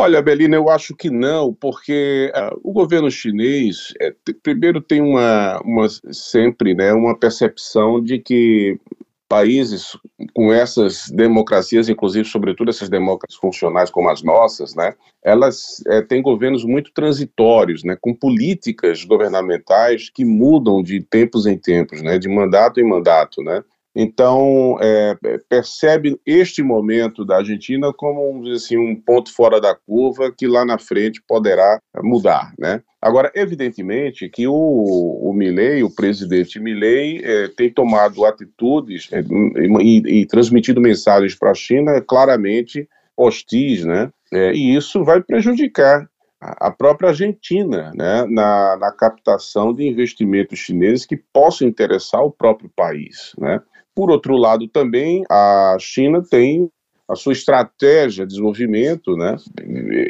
Olha, Belina, eu acho que não, porque uh, o governo chinês, é, primeiro, tem uma, uma, sempre né, uma percepção de que países com essas democracias, inclusive, sobretudo essas democracias funcionais como as nossas, né, elas é, têm governos muito transitórios, né, com políticas governamentais que mudam de tempos em tempos, né, de mandato em mandato, né. Então, é, percebe este momento da Argentina como assim, um ponto fora da curva que lá na frente poderá mudar, né? Agora, evidentemente que o, o Milley, o presidente Milley, é, tem tomado atitudes é, e, e, transmitido mensagens para a China claramente hostis, né? É, e isso vai prejudicar a própria Argentina, né, na, na, captação de investimentos chineses que possam interessar o próprio país. Né. Por outro lado, também a China tem a sua estratégia de desenvolvimento, né,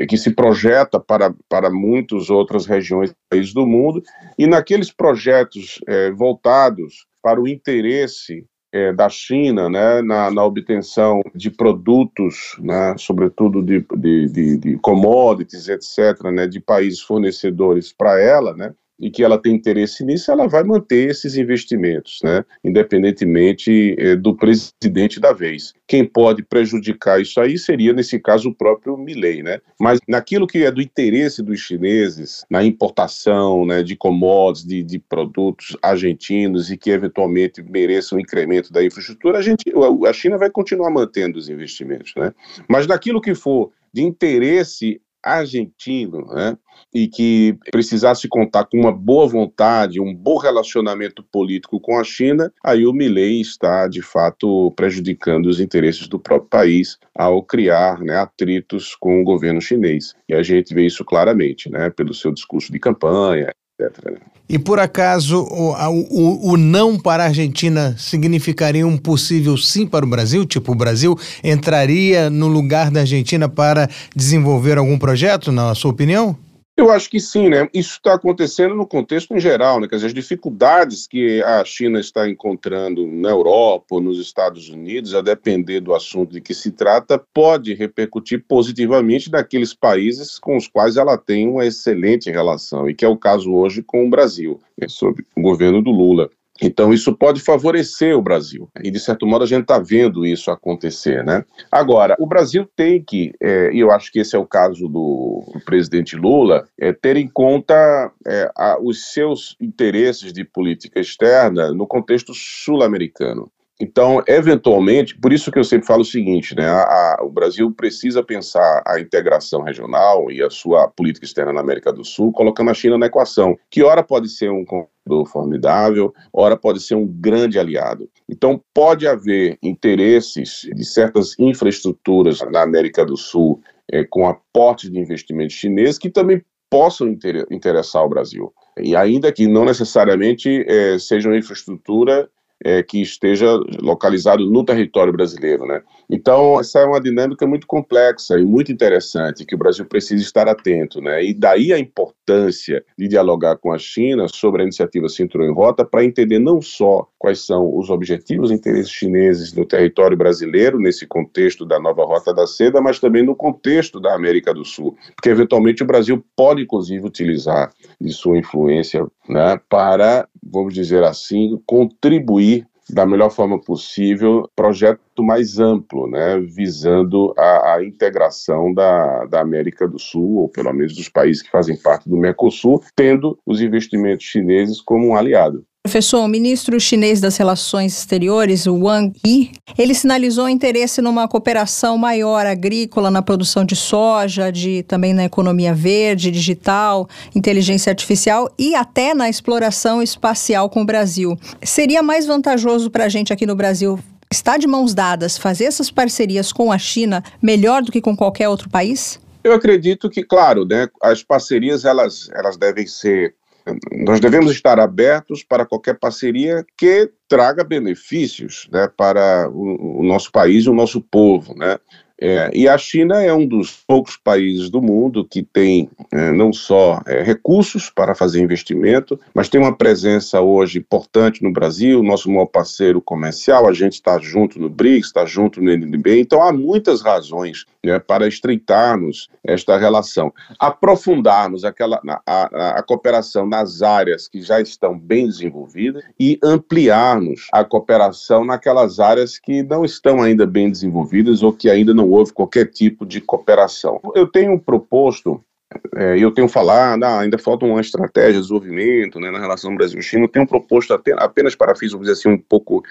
que se projeta para, para muitas outras regiões países do mundo, e naqueles projetos é, voltados para o interesse é, da China né, na, na, obtenção de produtos, né, sobretudo de, de, de, de commodities, etc., né, de países fornecedores para ela, né, e que ela tem interesse nisso, ela vai manter esses investimentos, né, independentemente eh, do presidente da vez. Quem pode prejudicar isso aí seria, nesse caso, o próprio Milley, né? Mas naquilo que é do interesse dos chineses, na importação né, de commodities, de, de produtos argentinos e que eventualmente mereçam um incremento da infraestrutura, a, gente, a China vai continuar mantendo os investimentos, né? Mas naquilo que for de interesse argentino, né, e que precisasse contar com uma boa vontade, um bom relacionamento político com a China, aí o Milley está, de fato, prejudicando os interesses do próprio país ao criar né, atritos com o governo chinês. E a gente vê isso claramente, né, pelo seu discurso de campanha, etc. E por acaso o, o, o, não para a Argentina significaria um possível sim para o Brasil? Tipo, o Brasil entraria no lugar da Argentina para desenvolver algum projeto, na sua opinião? Eu acho que sim, né? Isso está acontecendo no contexto em geral, né? Quer dizer, as dificuldades que a China está encontrando na Europa nos Estados Unidos, a depender do assunto de que se trata, pode repercutir positivamente naqueles países com os quais ela tem uma excelente relação, e que é o caso hoje com o Brasil, né? sob o governo do Lula. Então, isso pode favorecer o Brasil. E, de certo modo, a gente está vendo isso acontecer. Né? Agora, o Brasil tem que, é, e eu acho que esse é o caso do, do presidente Lula, é, ter em conta é, a, os seus interesses de política externa no contexto sul-americano. Então, eventualmente, por isso que eu sempre falo o seguinte, né, a, a, o Brasil precisa pensar a integração regional e a sua política externa na América do Sul, colocando a China na equação, que ora pode ser um formidável, ora pode ser um grande aliado. Então, pode haver interesses de certas infraestruturas na América do Sul é, com aportes de investimentos chineses que também possam inter interessar o Brasil. E ainda que não necessariamente é, sejam infraestrutura é, que esteja localizado no território brasileiro, né? Então, essa é uma dinâmica muito complexa e muito interessante que o Brasil precisa estar atento, né? E daí a importância de dialogar com a China sobre a iniciativa Cinturão em Rota para entender não só quais são os objetivos e interesses chineses no território brasileiro, nesse contexto da nova Rota da Seda, mas também no contexto da América do Sul, porque eventualmente o Brasil pode, inclusive, utilizar de sua influência né, para, vamos dizer assim, contribuir da melhor forma possível, projeto mais amplo, né, visando a, a, integração da, da América do Sul, ou pelo menos dos países que fazem parte do Mercosul, tendo os investimentos chineses como um aliado. Professor, o ministro chinês das Relações Exteriores, Wang Yi, ele sinalizou interesse numa cooperação maior agrícola na produção de soja, de também na economia verde, digital, inteligência artificial e até na exploração espacial com o Brasil. Seria mais vantajoso para a gente aqui no Brasil estar de mãos dadas, fazer essas parcerias com a China melhor do que com qualquer outro país? Eu acredito que, claro, né, as parcerias elas, elas devem ser nós devemos estar abertos para qualquer parceria que traga benefícios né, para o, o nosso país e o nosso povo. Né? É, e a China é um dos poucos países do mundo que tem é, não só é, recursos para fazer investimento, mas tem uma presença hoje importante no Brasil, nosso maior parceiro comercial, a gente está junto no BRICS, está junto no NDB, então há muitas razões né, para estreitarmos esta relação, aprofundarmos aquela, a, a, cooperação nas áreas que já estão bem desenvolvidas e ampliarmos a cooperação naquelas áreas que não estão ainda bem desenvolvidas ou que ainda não houve qualquer tipo de cooperação. Eu tenho proposto é, eu tenho falado, ah, ainda falta uma estratégia de desenvolvimento né, na relação Brasil-China. Eu tenho proposto até, apenas para fins, vamos dizer assim, um pouco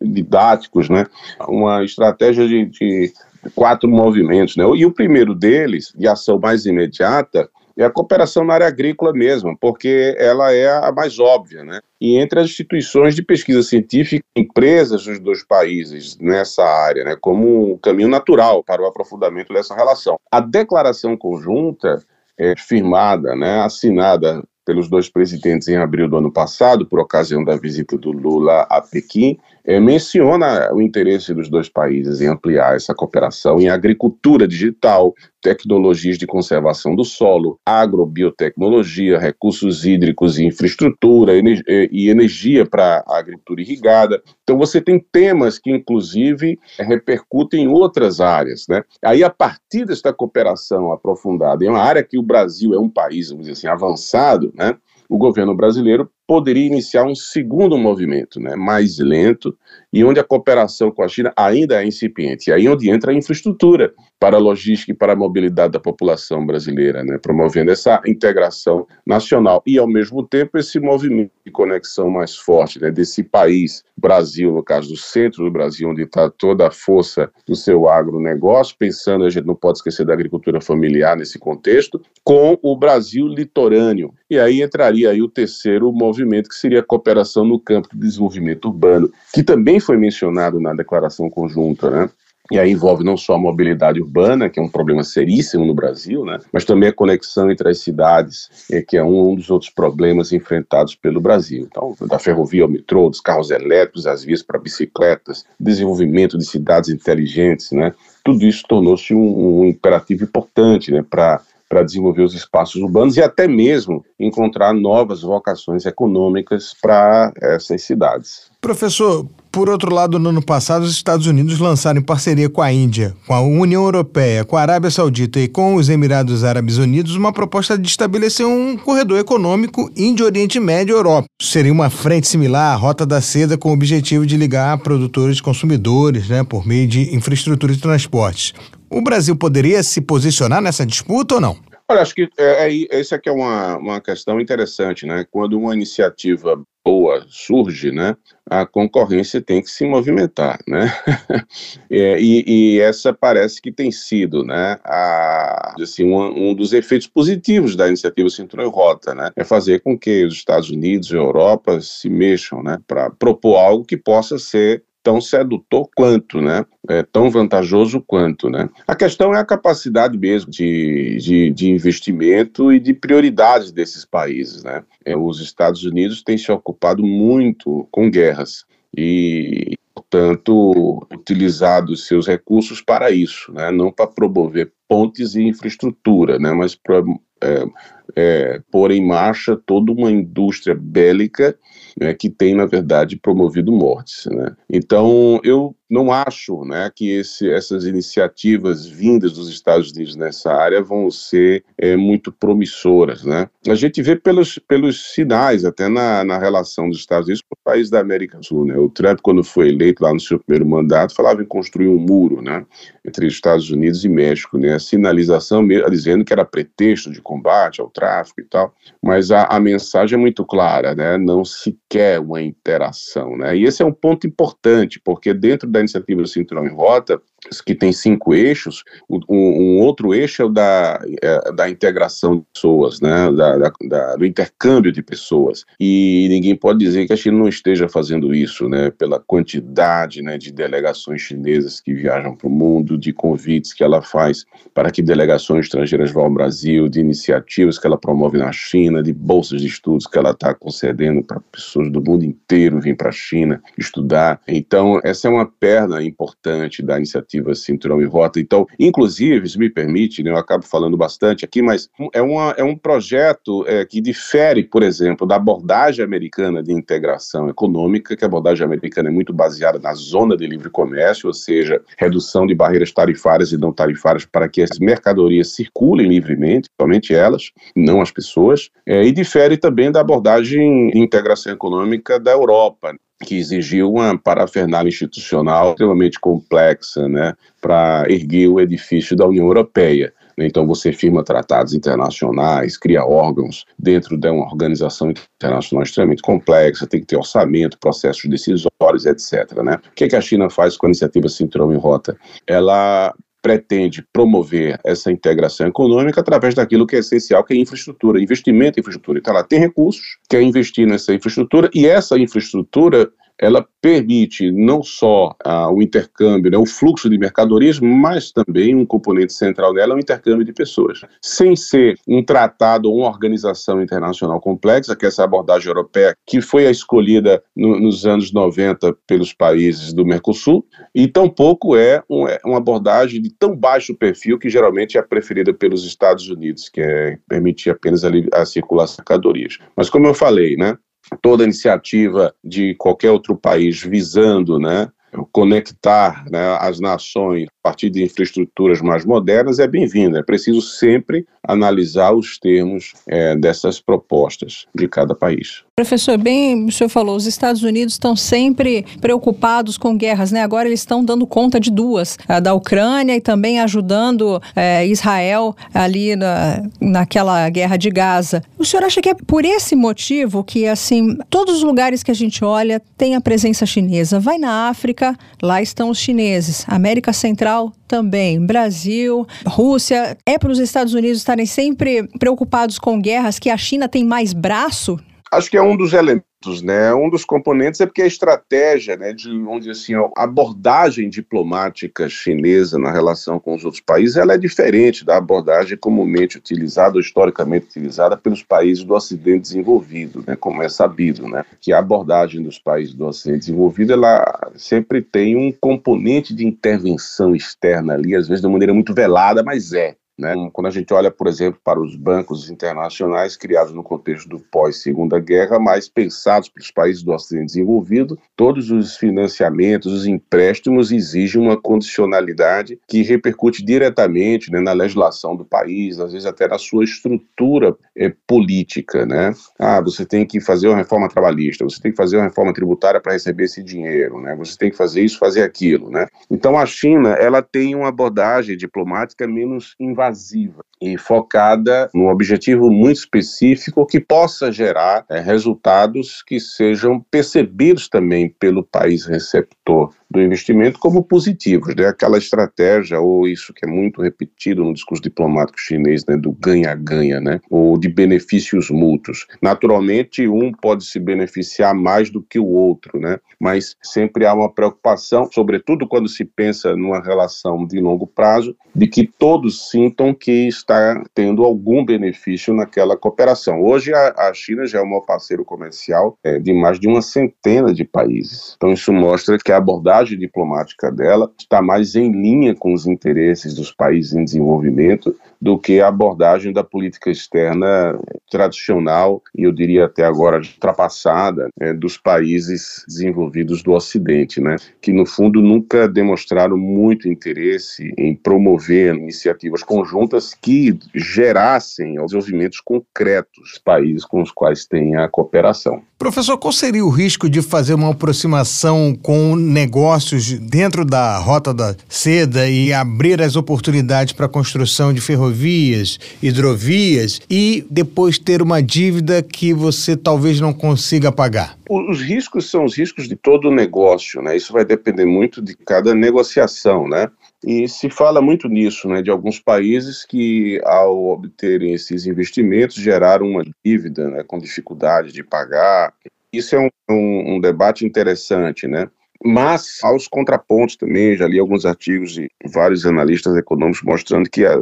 didáticos, né, uma estratégia de, de quatro movimentos. Né, e o primeiro deles, de ação mais imediata, é a cooperação na área agrícola mesmo, porque ela é a mais óbvia, né? E entre as instituições de pesquisa científica, empresas dos dois países nessa área, né, como um caminho natural para o aprofundamento dessa relação. A declaração conjunta é, firmada, né, assinada pelos dois presidentes em abril do ano passado, por ocasião da visita do Lula a Pequim, é, menciona o interesse dos dois países em ampliar essa cooperação em agricultura digital, tecnologias de conservação do solo, agrobiotecnologia, recursos hídricos e infraestrutura e energia para a agricultura irrigada. Então você tem temas que inclusive repercutem em outras áreas, né? Aí a partir desta cooperação aprofundada em uma área que o Brasil é um país, vamos dizer assim, avançado, né? O governo brasileiro poderia iniciar um segundo movimento, né, mais lento, e onde a cooperação com a China ainda é incipiente. E aí onde entra a infraestrutura para a logística e para a mobilidade da população brasileira, né, promovendo essa integração nacional e, ao mesmo tempo, esse movimento de conexão mais forte né, desse país, Brasil, no caso do centro do Brasil, onde está toda a força do seu agronegócio, pensando, a gente não pode esquecer da agricultura familiar nesse contexto, com o Brasil litorâneo. E aí entraria aí o terceiro movimento movimento que seria a cooperação no campo do desenvolvimento urbano, que também foi mencionado na declaração conjunta, né? E aí envolve não só a mobilidade urbana, que é um problema seríssimo no Brasil, né, mas também a conexão entre as cidades, é, que é um, dos outros problemas enfrentados pelo Brasil. Então, da ferrovia ao metrô, dos carros elétricos, as vias para bicicletas, desenvolvimento de cidades inteligentes, né, tudo isso tornou-se um, um imperativo importante né, para para desenvolver os espaços urbanos e até mesmo encontrar novas vocações econômicas para essas cidades. Professor, por outro lado, no ano passado, os Estados Unidos lançaram em parceria com a Índia, com a União Europeia, com a Arábia Saudita e com os Emirados Árabes Unidos uma proposta de estabelecer um corredor econômico Índio-Oriente Médio-Europa. Seria uma frente similar à Rota da Seda com o objetivo de ligar produtores e consumidores né, por meio de infraestrutura de transportes. O Brasil poderia se posicionar nessa disputa ou não? Olha, acho que é, é, essa aqui é uma, uma questão interessante, né? Quando uma iniciativa boa surge, né, a concorrência tem que se movimentar, né? *laughs* é, e, e, essa parece que tem sido, né, a, assim, um, um, dos efeitos positivos da iniciativa Cinturão e Rota, né? É fazer com que os Estados Unidos e a Europa se mexam, né, para propor algo que possa ser tão sedutor quanto, né? É, tão vantajoso quanto, né? A questão é a capacidade mesmo de, de, de investimento e de prioridades desses países, né? É, os Estados Unidos têm se ocupado muito com guerras e, portanto, utilizado seus recursos para isso, né? Não para promover pontes e infraestrutura, né? Mas para é, é, pôr em marcha toda uma indústria bélica né, que tem, na verdade, promovido mortes. Né? Então, eu não acho né, que esse, essas iniciativas vindas dos Estados Unidos nessa área vão ser é, muito promissoras. Né? A gente vê pelos, pelos sinais, até na, na relação dos Estados Unidos com o país da América do Sul. Né? O Trump, quando foi eleito lá no seu primeiro mandato, falava em construir um muro né, entre Estados Unidos e México. Né? A sinalização dizendo que era pretexto de combate ao tráfico e tal, mas a, a mensagem é muito clara, né? não se quer uma interação. Né? E esse é um ponto importante, porque dentro da iniciativa Cinturão em Rota, que tem cinco eixos, um, um outro eixo é o da, é, da integração de pessoas, né, da, da, da, do intercâmbio de pessoas. E ninguém pode dizer que a China não esteja fazendo isso, né, pela quantidade né, de delegações chinesas que viajam para o mundo, de convites que ela faz para que delegações estrangeiras vão ao Brasil, de iniciativas que ela promove na China, de bolsas de estudos que ela está concedendo para pessoas do mundo inteiro vir para a China estudar. Então, essa é uma perna importante da iniciativa iniciativa Cinturão e Rota. Então, inclusive, se me permite, né, eu acabo falando bastante aqui, mas é, uma, é um projeto é, que difere, por exemplo, da abordagem americana de integração econômica, que a abordagem americana é muito baseada na zona de livre comércio, ou seja, redução de barreiras tarifárias e não tarifárias para que as mercadorias circulem livremente, somente elas, não as pessoas, é, e difere também da abordagem de integração econômica da Europa, que exigiu uma parafernália institucional extremamente complexa né, para erguer o edifício da União Europeia. Então você firma tratados internacionais, cria órgãos dentro de uma organização internacional extremamente complexa, tem que ter orçamento, processos decisórios, etc. Né? O que, é que a China faz com a iniciativa Cinturão em Rota? Ela pretende promover essa integração econômica através daquilo que é essencial, que é infraestrutura, investimento em infraestrutura. Então, ela tem recursos, quer investir nessa infraestrutura, e essa infraestrutura ela permite não só ah, o intercâmbio, né, o fluxo de mercadorias, mas também um componente central dela é o intercâmbio de pessoas. Sem ser um tratado ou uma organização internacional complexa, que é essa abordagem europeia, que foi a escolhida no, nos anos 90 pelos países do Mercosul, e tampouco é, um, é uma abordagem de tão baixo perfil que geralmente é preferida pelos Estados Unidos, que é permitir apenas a, a circulação de mercadorias. Mas como eu falei, né, toda iniciativa de qualquer outro país visando né, conectar né, as nações partir de infraestruturas mais modernas é bem-vinda. É preciso sempre analisar os termos é, dessas propostas de cada país. Professor, bem, o senhor falou, os Estados Unidos estão sempre preocupados com guerras, né? Agora eles estão dando conta de duas, a da Ucrânia e também ajudando é, Israel ali na, naquela guerra de Gaza. O senhor acha que é por esse motivo que, assim, todos os lugares que a gente olha tem a presença chinesa? Vai na África, lá estão os chineses. América Central também. Brasil, Rússia. É para os Estados Unidos estarem sempre preocupados com guerras que a China tem mais braço? Acho que é um dos elementos né? Um dos componentes é porque a estratégia, né, de onde assim, a abordagem diplomática chinesa na relação com os outros países, ela é diferente da abordagem comumente utilizada ou historicamente utilizada pelos países do Ocidente desenvolvido, né, como é sabido, né? Que a abordagem dos países do Ocidente desenvolvido, ela sempre tem um componente de intervenção externa ali, às vezes de uma maneira muito velada, mas é. Né? Quando a gente olha, por exemplo, para os bancos internacionais criados no contexto do pós-Segunda Guerra, mais pensados pelos países do Ocidente desenvolvido, todos os financiamentos, os empréstimos exigem uma condicionalidade que repercute diretamente né, na legislação do país, às vezes até na sua estrutura é, política. Né? Ah, você tem que fazer uma reforma trabalhista, você tem que fazer uma reforma tributária para receber esse dinheiro, né? você tem que fazer isso, fazer aquilo. Né? Então a China ela tem uma abordagem diplomática menos invasiva invasiva e focada num objetivo muito específico que possa gerar é, resultados que sejam percebidos também pelo país receptor do investimento como positivos, né? Aquela estratégia ou isso que é muito repetido no discurso diplomático chinês, né, do ganha-ganha, né, ou de benefícios mútuos. Naturalmente, um pode se beneficiar mais do que o outro, né? Mas sempre há uma preocupação, sobretudo quando se pensa numa relação de longo prazo, de que todos sintam que está tendo algum benefício naquela cooperação. Hoje a, a China já é o maior parceiro comercial é, de mais de uma centena de países. Então isso mostra que a abordagem diplomática dela está mais em linha com os interesses dos países em desenvolvimento do que a abordagem da política externa tradicional e eu diria até agora ultrapassada é, dos países desenvolvidos do Ocidente, né, que no fundo nunca demonstraram muito interesse em promover iniciativas conjuntas que gerassem desenvolvimentos concretos países com os quais tem a cooperação. Professor, qual seria o risco de fazer uma aproximação com negócios dentro da Rota da Seda e abrir as oportunidades para a construção de ferrovias? Rodovias, hidrovias e depois ter uma dívida que você talvez não consiga pagar? Os riscos são os riscos de todo o negócio, né? Isso vai depender muito de cada negociação, né? E se fala muito nisso, né, de alguns países que, ao obterem esses investimentos, geraram uma dívida né, com dificuldade de pagar. Isso é um, um, um debate interessante, né? Mas aos contrapontos também, já li alguns artigos de vários analistas econômicos mostrando que a,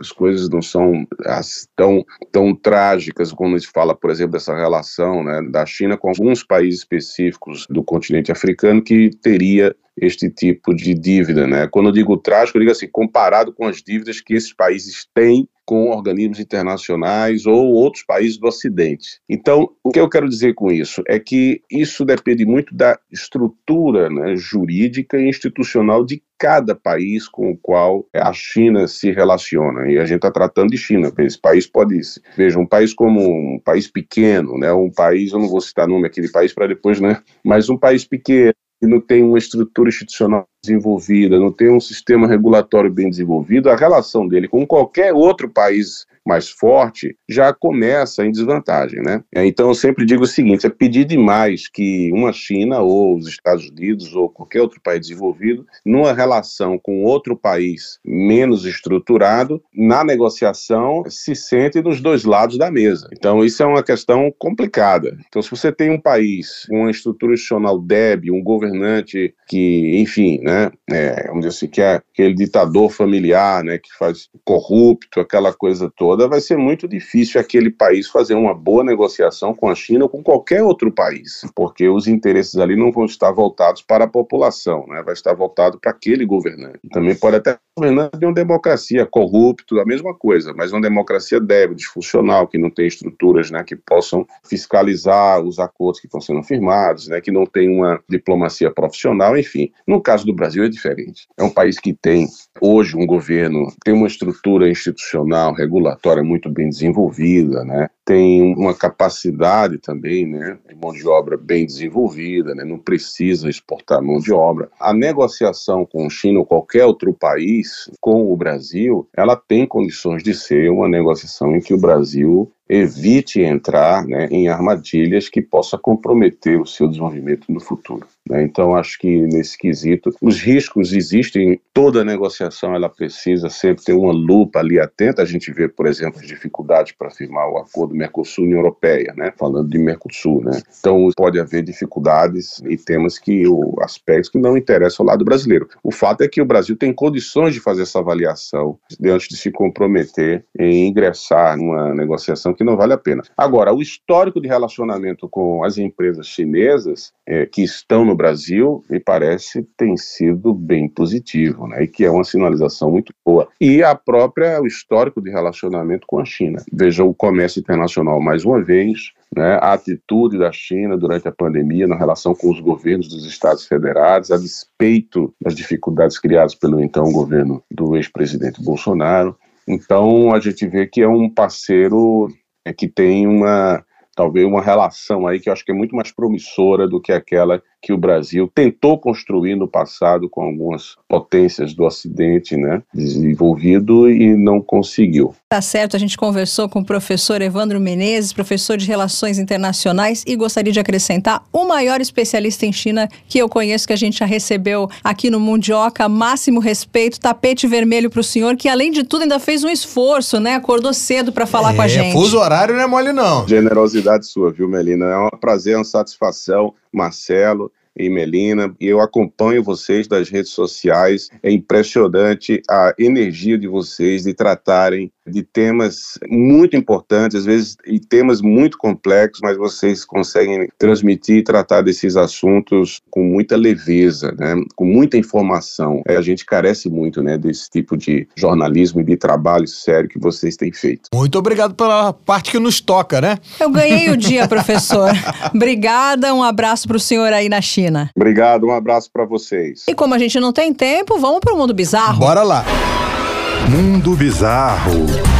as coisas não são tão, tão trágicas quando se fala, por exemplo, dessa relação né, da China com alguns países específicos do continente africano que teria este tipo de dívida, né? Quando eu digo trágico, eu digo assim, comparado com as dívidas que esses países têm com organismos internacionais ou outros países do Ocidente. Então, o que eu quero dizer com isso é que isso depende muito da estrutura né, jurídica e institucional de cada país com o qual a China se relaciona. E a gente está tratando de China. Esse país pode, veja, um país como um país pequeno, né, um país, eu não vou citar nome aqui de país para depois, né, mas um país pequeno que não tem uma estrutura institucional desenvolvida, não tem um sistema regulatório bem desenvolvido, a relação dele com qualquer outro país mais forte, já começa em desvantagem, né? Então eu sempre digo o seguinte: é pedir demais que uma China ou os Estados Unidos ou qualquer outro país desenvolvido, numa relação com outro país menos estruturado, na negociação se sente nos dois lados da mesa. Então isso é uma questão complicada. Então se você tem um país com uma estrutura institucional débil, um governante que, enfim, né, é, vamos dizer assim, que é aquele ditador familiar, né, que faz corrupto, aquela coisa toda toda, vai ser muito difícil aquele país fazer uma boa negociação com a China ou com qualquer outro país, porque os interesses ali não vão estar voltados para a população, né? vai estar voltado para aquele governante. Também pode até governante de uma democracia corrupto, a mesma coisa, mas uma democracia débil, disfuncional, que não tem estruturas né, que possam fiscalizar os acordos que estão sendo firmados, né, que não tem uma diplomacia profissional, enfim. No caso do Brasil é diferente. É um país que tem hoje um governo, tem uma estrutura institucional, regulatória muito bem desenvolvida, né, tem uma capacidade também né, de mão de obra bem desenvolvida, né, não precisa exportar mão de obra. A negociação com China ou qualquer outro país com o Brasil, ela tem condições de ser uma negociação em que o Brasil evite entrar né, em armadilhas que possa comprometer o seu desenvolvimento no futuro. Né? Então, acho que nesse quesito, os riscos existem, toda negociação ela precisa sempre ter uma lupa ali atenta. A gente vê, por exemplo, as dificuldades para firmar o acordo Mercosul-União Europeia, né? falando de Mercosul. Né? Então, pode haver dificuldades e temas que, o, aspectos que não interessam ao lado brasileiro. O fato é que o Brasil tem condições de fazer essa avaliação antes de se comprometer em ingressar numa negociação que não vale a pena. Agora, o histórico de relacionamento com as empresas chinesas é, que estão no Brasil, me parece, tem sido bem positivo, né? E que é uma sinalização muito boa. E a própria, o histórico de relacionamento com a China. Veja o comércio internacional mais uma vez, né, a atitude da China durante a pandemia na relação com os governos dos Estados Federados, a despeito das dificuldades criadas pelo então governo do ex-presidente Bolsonaro. Então, a gente vê que é um parceiro que tem uma talvez uma relação aí que eu acho que é muito mais promissora do que aquela que o Brasil tentou construir no passado com algumas potências do Ocidente, né, desenvolvido e não conseguiu. Tá certo, a gente conversou com o professor Evandro Menezes, professor de Relações Internacionais, e gostaria de acrescentar o maior especialista em China que eu conheço, que a gente já recebeu aqui no Mundioca. Máximo respeito, tapete vermelho para o senhor, que além de tudo ainda fez um esforço, né? Acordou cedo para falar é, com a gente. Fuso horário não é mole, não. Generosidade sua, viu, Melina? É um prazer, é uma satisfação. Marcelo, e Melina, e eu acompanho vocês das redes sociais. É impressionante a energia de vocês de tratarem de temas muito importantes, às vezes e temas muito complexos, mas vocês conseguem transmitir e tratar desses assuntos com muita leveza, né? com muita informação. É, a gente carece muito né, desse tipo de jornalismo e de trabalho sério que vocês têm feito. Muito obrigado pela parte que nos toca, né? Eu ganhei o dia, *laughs* professor. Obrigada, um abraço para o senhor aí na China. Obrigado, um abraço para vocês. E como a gente não tem tempo, vamos para o mundo bizarro. Bora lá. Mundo Bizarro.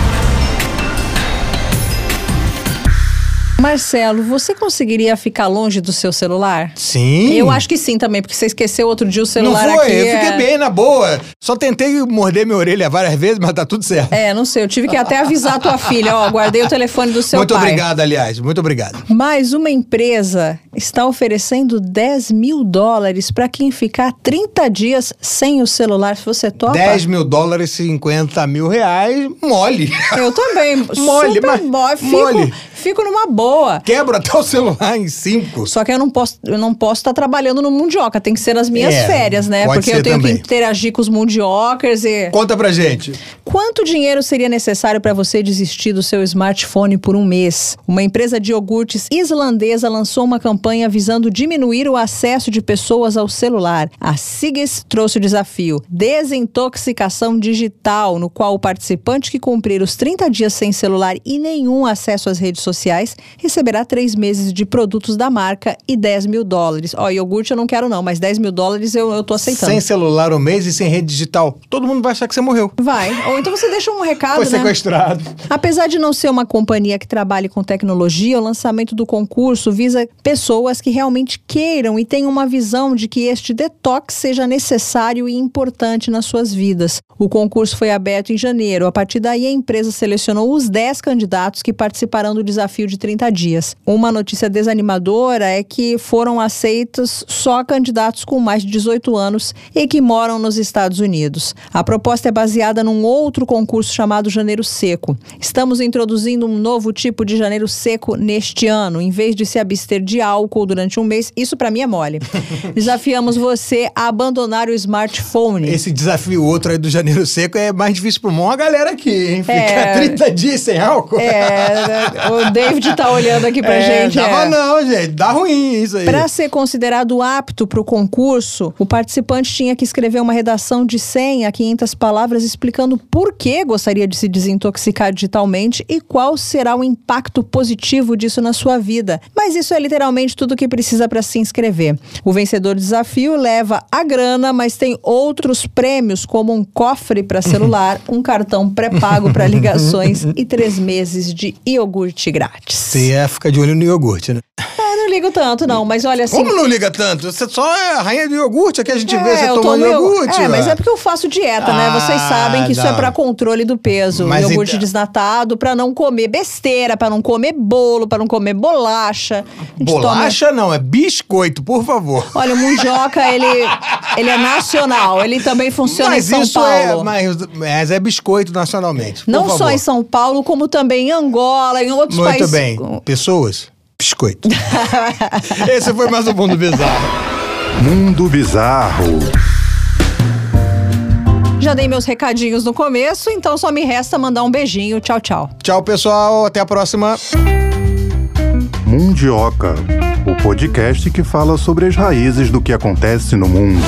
Marcelo, você conseguiria ficar longe do seu celular? Sim. Eu acho que sim também, porque você esqueceu outro dia o celular não foi, aqui. eu fiquei é... bem na boa. Só tentei morder minha orelha várias vezes, mas tá tudo certo. É, não sei, eu tive que até avisar a tua filha, ó, guardei o telefone do seu muito pai. Muito obrigado, aliás, muito obrigado. Mas uma empresa está oferecendo 10 mil dólares para quem ficar 30 dias sem o celular. Se você topa... 10 mil dólares, 50 mil reais, mole. Eu também. *laughs* mole, super mas mole. Fico, mole. fico numa boa. Quebra até o celular em cinco. Só que eu não posso, eu não posso estar trabalhando no Mundioca, tem que ser nas minhas É, férias, né? Porque eu tenho também. que interagir com os Mundiocers e Conta pra gente. Quanto dinheiro seria necessário para você desistir do seu smartphone por um mês? Uma empresa de iogurtes islandesa lançou uma campanha visando diminuir o acesso de pessoas ao celular. A Sigis trouxe o desafio Desintoxicação Digital, no qual o participante que cumprir os 30 dias sem celular e nenhum acesso às redes sociais receberá três meses de produtos da marca e 10 mil dólares. Ó, iogurte eu não quero não, mas 10 mil dólares eu, eu tô aceitando. Sem celular um mês e sem rede digital. Todo mundo vai achar que você morreu. Vai. Ou então você deixa um recado, Foi né? sequestrado. Apesar de não ser uma companhia que trabalhe com tecnologia, o lançamento do concurso visa pessoas que realmente queiram e tenham uma visão de que este detox seja necessário e importante nas suas vidas. O concurso foi aberto em janeiro. A partir daí, a empresa selecionou os 10 candidatos que participarão do desafio de 30 dias. Uma notícia desanimadora é que foram aceitos só candidatos com mais de 18 anos e que moram nos Estados Unidos. A proposta é baseada num outro concurso chamado Janeiro Seco. Estamos introduzindo um novo tipo de janeiro seco neste ano. Em vez de se abster de álcool durante um mês, isso para mim é mole. *laughs* Desafiamos você a abandonar o smartphone. Esse desafio outro aí do janeiro seco é mais difícil pro mó a galera aqui, hein? Ficar É. 30 dias sem álcool. É, *laughs* o David tá olhando aqui pra É, gente. Dava é. não, gente. Dá ruim isso aí. Para ser considerado apto para o concurso, o participante tinha que escrever uma redação de 100 a 500 palavras explicando por que gostaria de se desintoxicar digitalmente e qual será o impacto positivo disso na sua vida. Mas isso é literalmente tudo que precisa para se inscrever. O vencedor do desafio leva a grana, mas tem outros prêmios, como um cofre para celular, *laughs* um cartão pré-pago para ligações e três meses de iogurte grátis. Você ia ficar de olho no iogurte, né? *laughs* Eu não ligo tanto, não, mas olha assim. Como não liga tanto? Você só é a rainha do iogurte, aqui a gente vê você tomando iogurte. É, mas é porque eu faço dieta, né? Ah, Vocês sabem que isso é pra controle do peso. Mas iogurte então- desnatado, pra não comer besteira, pra não comer bolo, pra não comer bolacha. Bolacha não, é biscoito, por favor. toma- Olha, o mundioca, ele, ele é nacional. Ele também funciona mas em São isso Paulo. é, mas, mas é biscoito nacionalmente. Não só favor. em São Paulo, como também em Angola, em outros Muito países. bem. Pessoas, biscoito. *laughs* Esse foi mais um Mundo Bizarro. Mundo Bizarro. Já dei meus recadinhos no começo, então só me resta mandar um beijinho. Tchau, tchau. Tchau, pessoal. Até a próxima. Mundioca, o podcast que fala sobre as raízes do que acontece no mundo.